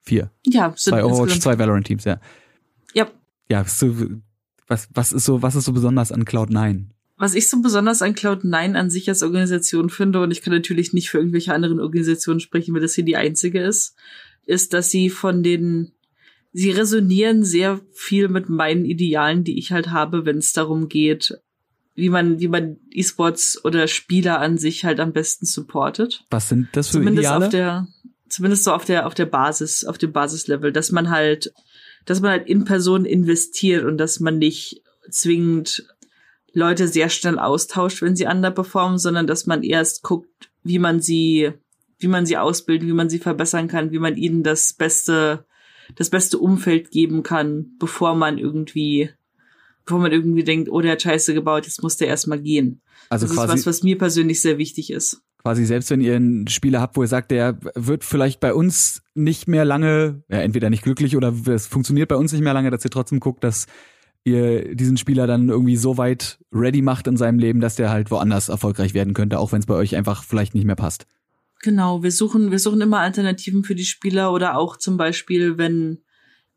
A: Vier.
B: Ja,
A: sind zwei Overwatch, zwei Valorant-Teams, ja.
B: Ja.
A: Ja, was, was ist so, was ist so besonders an Cloud9?
B: Was ich so besonders an Cloud9 an sich als Organisation finde, und ich kann natürlich nicht für irgendwelche anderen Organisationen sprechen, weil das hier die einzige ist, ist, dass sie von den sie resonieren sehr viel mit meinen Idealen, die ich halt habe, wenn es darum geht, wie man, wie man E-Sports oder Spieler an sich halt am besten supportet.
A: Was sind das für
B: zumindest
A: Ideale?
B: Auf der, zumindest so auf der, auf der Basis, auf dem Basislevel, dass man halt, dass man halt in Personen investiert und dass man nicht zwingend Leute sehr schnell austauscht, wenn sie underperformen, sondern dass man erst guckt, wie man sie, wie man sie ausbilden, wie man sie verbessern kann, wie man ihnen das beste das beste Umfeld geben kann, bevor man irgendwie, bevor man irgendwie denkt, oh, der hat Scheiße gebaut, jetzt muss der erstmal gehen. Also das quasi, ist was, was mir persönlich sehr wichtig ist.
A: Quasi selbst wenn ihr einen Spieler habt, wo ihr sagt, der wird vielleicht bei uns nicht mehr lange, ja, entweder nicht glücklich oder es funktioniert bei uns nicht mehr lange, dass ihr trotzdem guckt, dass ihr diesen Spieler dann irgendwie so weit ready macht in seinem Leben, dass der halt woanders erfolgreich werden könnte, auch wenn es bei euch einfach vielleicht nicht mehr passt.
B: Genau, wir suchen, wir suchen immer Alternativen für die Spieler oder auch zum Beispiel, wenn,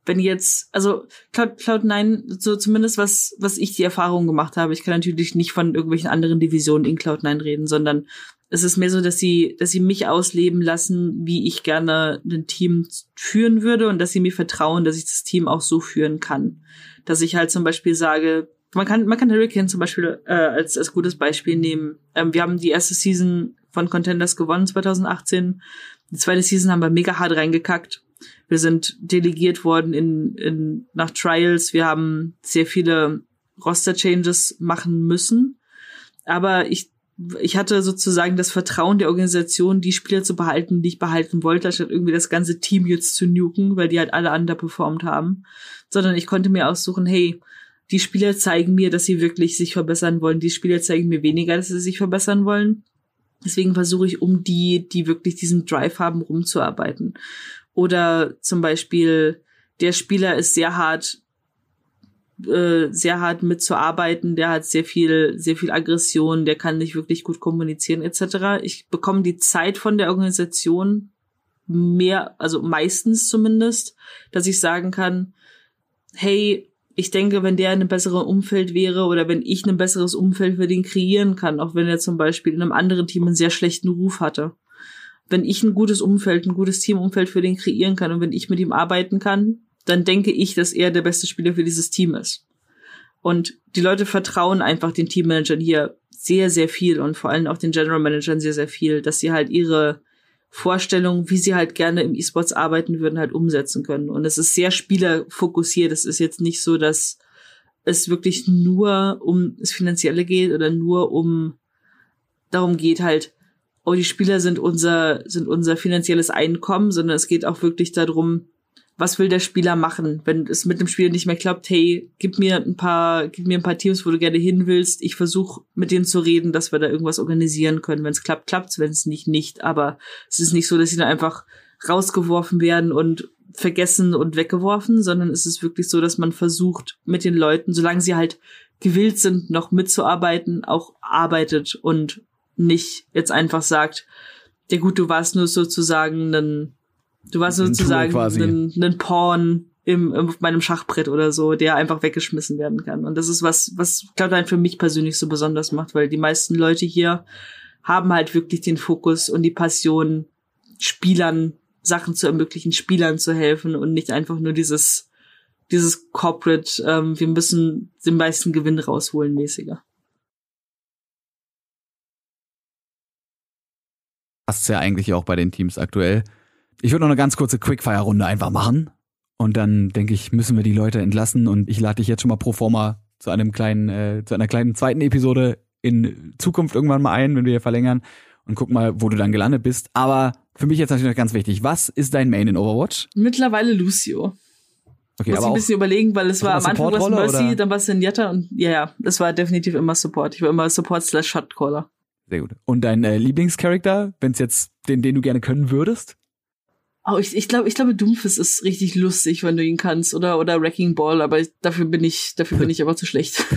B: wenn jetzt, also Cloud, Cloud9, so zumindest was, was ich die Erfahrung gemacht habe, ich kann natürlich nicht von irgendwelchen anderen Divisionen in Cloud9 reden, sondern es ist mehr so, dass sie, dass sie mich ausleben lassen, wie ich gerne ein Team führen würde und dass sie mir vertrauen, dass ich das Team auch so führen kann. Dass ich halt zum Beispiel sage, man kann, man kann Hurricane zum Beispiel äh, als, als gutes Beispiel nehmen. Ähm, wir haben die erste Season von Contenders gewonnen 2018. Die zweite Season haben wir mega hart reingekackt. Wir sind delegiert worden in, in, nach Trials. Wir haben sehr viele Roster-Changes machen müssen. Aber ich, ich hatte sozusagen das Vertrauen der Organisation, die Spieler zu behalten, die ich behalten wollte, anstatt irgendwie das ganze Team jetzt zu nuken, weil die halt alle underperformed haben. Sondern ich konnte mir aussuchen, hey, die Spieler zeigen mir, dass sie wirklich sich verbessern wollen. Die Spieler zeigen mir weniger, dass sie sich verbessern wollen. Deswegen versuche ich, um die, die wirklich diesen Drive haben, rumzuarbeiten. Oder zum Beispiel, der Spieler ist sehr hart, äh, sehr hart mitzuarbeiten, der hat sehr viel, sehr viel Aggression, der kann nicht wirklich gut kommunizieren, etc. Ich bekomme die Zeit von der Organisation mehr, also meistens zumindest, dass ich sagen kann, hey, ich denke, wenn der in einem besseren Umfeld wäre oder wenn ich ein besseres Umfeld für den kreieren kann, auch wenn er zum Beispiel in einem anderen Team einen sehr schlechten Ruf hatte. Wenn ich ein gutes Umfeld, ein gutes Teamumfeld für den kreieren kann und wenn ich mit ihm arbeiten kann, dann denke ich, dass er der beste Spieler für dieses Team ist. Und die Leute vertrauen einfach den Teammanagern hier sehr, sehr viel und vor allem auch den General Managern sehr, sehr viel, dass sie halt ihre Vorstellungen, wie sie halt gerne im E-Sports arbeiten würden, halt umsetzen können. Und es ist sehr spielerfokussiert. Es ist jetzt nicht so, dass es wirklich nur um das Finanzielle geht oder nur um darum geht halt, oh, die Spieler sind unser, sind unser finanzielles Einkommen, sondern es geht auch wirklich darum, was will der Spieler machen, wenn es mit dem Spiel nicht mehr klappt, hey, gib mir ein paar, gib mir ein paar Teams, wo du gerne hin willst. Ich versuche mit denen zu reden, dass wir da irgendwas organisieren können. Wenn es klappt, klappt's, wenn es nicht, nicht. Aber es ist nicht so, dass sie dann einfach rausgeworfen werden und vergessen und weggeworfen, sondern es ist wirklich so, dass man versucht, mit den Leuten, solange sie halt gewillt sind, noch mitzuarbeiten, auch arbeitet und nicht jetzt einfach sagt, ja gut, du warst nur sozusagen ein Du warst sozusagen ein, ein Pawn im, auf meinem Schachbrett oder so, der einfach weggeschmissen werden kann. Und das ist was, was Cloud9 für mich persönlich so besonders macht, weil die meisten Leute hier haben halt wirklich den Fokus und die Passion, Spielern Sachen zu ermöglichen, Spielern zu helfen und nicht einfach nur dieses, dieses Corporate, ähm, wir müssen den meisten Gewinn rausholen mäßiger.
A: Passt ja eigentlich auch bei den Teams aktuell. Ich würde noch eine ganz kurze Quickfire-Runde einfach machen. Und dann denke ich, müssen wir die Leute entlassen und ich lade dich jetzt schon mal pro forma zu einem kleinen, äh, zu einer kleinen zweiten Episode in Zukunft irgendwann mal ein, wenn wir hier verlängern und guck mal, wo du dann gelandet bist. Aber für mich jetzt natürlich noch ganz wichtig. Was ist dein Main in Overwatch?
B: Mittlerweile Lucio.
A: Okay,
B: Muss ich
A: aber
B: ein bisschen überlegen, weil es war am Anfang was Mercy,
A: oder?
B: dann war es Senjata und ja, ja, es war definitiv immer Support. Ich war immer Support slash Shotcaller.
A: Sehr gut. Und dein äh, Lieblingscharakter, wenn es jetzt den, den du gerne können würdest?
B: Oh, ich, ich glaube, ich glaube, Doomfist ist richtig lustig, wenn du ihn kannst, oder, oder Wrecking Ball, aber dafür bin ich, dafür bin ich aber zu schlecht.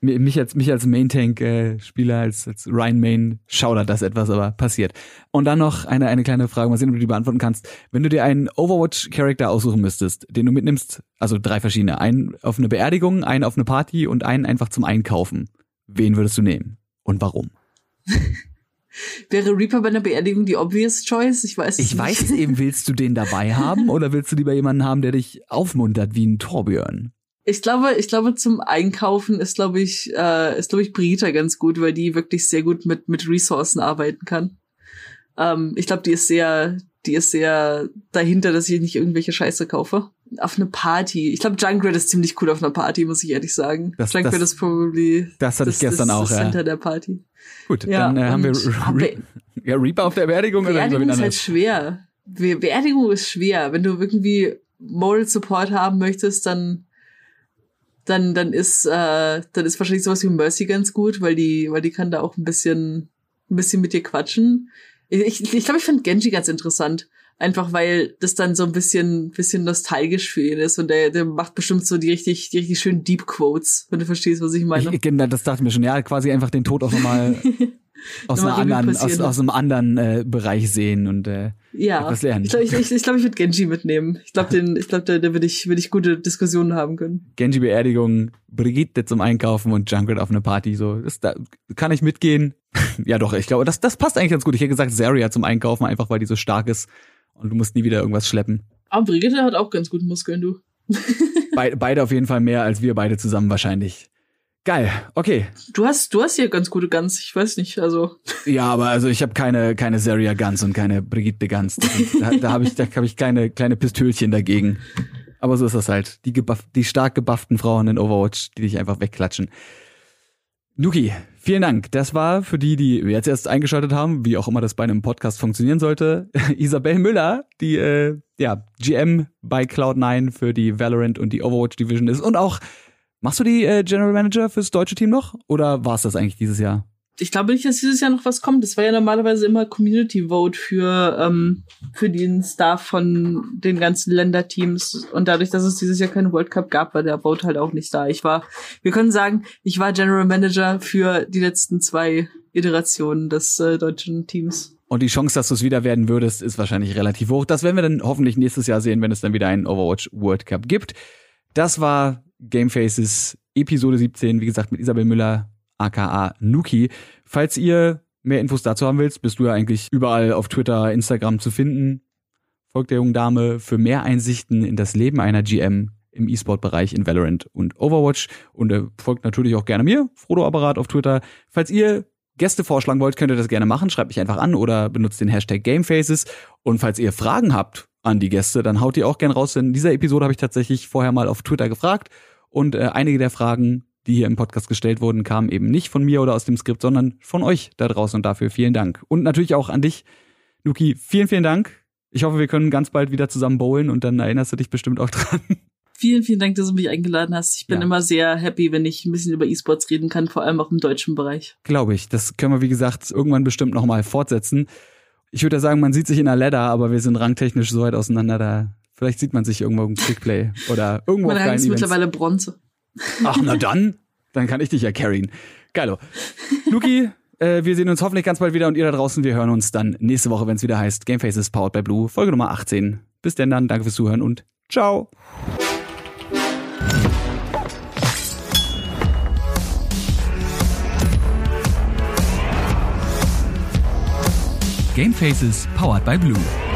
A: Mi- mich als mich als Main Tank äh, Spieler als als Ryan Main schaudert das etwas, aber passiert. Und dann noch eine eine kleine Frage, mal sehen, ob du die beantworten kannst. Wenn du dir einen Overwatch Charakter aussuchen müsstest, den du mitnimmst, also drei verschiedene, einen auf eine Beerdigung, einen auf eine Party und einen einfach zum Einkaufen, wen würdest du nehmen und warum?
B: Wäre Reaper bei einer Beerdigung die obvious choice? Ich weiß
A: Ich
B: nicht.
A: weiß eben, willst du den dabei haben oder willst du lieber jemanden haben, der dich aufmuntert wie ein Torbjörn?
B: Ich glaube, ich glaube, zum Einkaufen ist, glaube ich, äh, ist, glaube ich, Brita ganz gut, weil die wirklich sehr gut mit, mit Ressourcen arbeiten kann. Ähm, ich glaube, die ist sehr, die ist sehr dahinter, dass ich nicht irgendwelche Scheiße kaufe. Auf eine Party. Ich glaube, Junkrat ist ziemlich cool auf einer Party, muss ich ehrlich sagen.
A: Das-
B: Junkrat
A: das-
B: ist probably
A: Das hatte ich gestern
B: das,
A: auch,
B: das
A: ja.
B: Center der Party.
A: Gut,
B: Ja,
A: dann äh, haben wir Re ja, Reaper auf der Beerdigung oder
B: Beerdigung
A: wen
B: ist halt schwer. Be Beerdigung ist schwer. Wenn du irgendwie Moral Support haben möchtest, dann dann dann ist äh, dann ist wahrscheinlich sowas wie Mercy ganz gut, weil die weil die kann da auch ein bisschen ein bisschen mit dir quatschen. Ich ich, ich glaube, ich finde Genji ganz interessant. Einfach weil das dann so ein bisschen, bisschen nostalgisch für ihn ist und der, der macht bestimmt so die richtig, die richtig schönen Deep Quotes, wenn du verstehst, was ich meine.
A: Ich, genau, das dachte ich mir schon. Ja, quasi einfach den Tod auch nochmal aus, einer anderen, aus, aus einem anderen äh, Bereich sehen und äh,
B: Ja,
A: etwas lernen.
B: ich glaube, ich, ich, ich, glaub, ich würde Genji mitnehmen. Ich glaube, den, ich glaube, da, da würde ich, würde ich gute Diskussionen haben können.
A: Genji Beerdigung, Brigitte zum Einkaufen und Junkrat auf eine Party. So, das, da kann ich mitgehen. ja, doch, ich glaube, das, das passt eigentlich ganz gut. Ich hätte gesagt, Zarya zum Einkaufen, einfach weil die so stark ist und du musst nie wieder irgendwas schleppen.
B: Aber Brigitte hat auch ganz gute Muskeln, du.
A: Be beide auf jeden Fall mehr als wir beide zusammen wahrscheinlich. Geil, okay.
B: Du hast, du hast hier ganz gute Guns. Ich weiß nicht, also.
A: Ja, aber also ich habe keine keine Zarya Guns und keine Brigitte Guns. Sind- Da, da habe ich da habe ich kleine kleine Pistölchen dagegen. Aber so ist das halt. Die gebuff, die stark gebufften Frauen in Overwatch, die dich einfach wegklatschen. Nuki, vielen Dank. Das war für die, die jetzt erst eingeschaltet haben, wie auch immer das bei einem Podcast funktionieren sollte, Isabel Müller, die äh, ja GM bei Cloud9 für die Valorant und die Overwatch Division ist und auch machst du die äh, General Manager fürs deutsche Team noch oder war es das eigentlich dieses Jahr?
B: Ich glaube nicht, dass dieses Jahr noch was kommt. Das war ja normalerweise immer Community Vote für, ähm, für den Staff von den ganzen Länderteams. Und dadurch, dass es dieses Jahr keinen World Cup gab, war der Vote halt auch nicht da. Ich war, wir können sagen, ich war General Manager für die letzten zwei Iterationen des äh, deutschen Teams.
A: Und die Chance, dass du es wieder werden würdest, ist wahrscheinlich relativ hoch. Das werden wir dann hoffentlich nächstes Jahr sehen, wenn es dann wieder einen Overwatch World Cup gibt. Das war Game Faces Episode 17, wie gesagt, mit Isabel Müller, aka Nuki. Falls ihr mehr Infos dazu haben willst, bist du ja eigentlich überall auf Twitter, Instagram zu finden. Folgt der jungen Dame für mehr Einsichten in das Leben einer GM im E-Sport-Bereich in Valorant und Overwatch. Und äh, folgt natürlich auch gerne mir, Frodo Apparat auf Twitter. Falls ihr Gäste vorschlagen wollt, könnt ihr das gerne machen. Schreibt mich einfach an oder benutzt den Hashtag Gamefaces. Und falls ihr Fragen habt an die Gäste, dann haut die auch gerne raus. Denn in dieser Episode habe ich tatsächlich vorher mal auf Twitter gefragt. Und äh, einige der Fragen, die hier im Podcast gestellt wurden, kamen eben nicht von mir oder aus dem Skript, sondern von euch da draußen. Und dafür vielen Dank. Und natürlich auch an dich, Luki. Vielen, vielen Dank. Ich hoffe, wir können ganz bald wieder zusammen bowlen und dann erinnerst du dich bestimmt auch dran.
B: Vielen, vielen Dank, dass du mich eingeladen hast. Ich bin
A: Ja.
B: immer sehr happy, wenn ich ein bisschen über E-Sports reden kann, vor allem auch im deutschen Bereich.
A: Glaube ich. Das können wir, wie gesagt, irgendwann bestimmt nochmal fortsetzen. Ich würde ja sagen, man sieht sich in der Ladder, aber wir sind rangtechnisch so weit auseinander, da vielleicht sieht man sich irgendwo im Quickplay oder irgendwo
B: Mein Rang ist mittlerweile Bronze.
A: Ach, na dann. Dann kann ich dich ja carryen. Geilo. Luki, äh, wir sehen uns hoffentlich ganz bald wieder und ihr da draußen, wir hören uns dann nächste Woche, wenn es wieder heißt Game Faces Powered by Blue, Folge Nummer 18. Bis denn dann, danke fürs Zuhören und ciao. Gamefaces powered by Blue.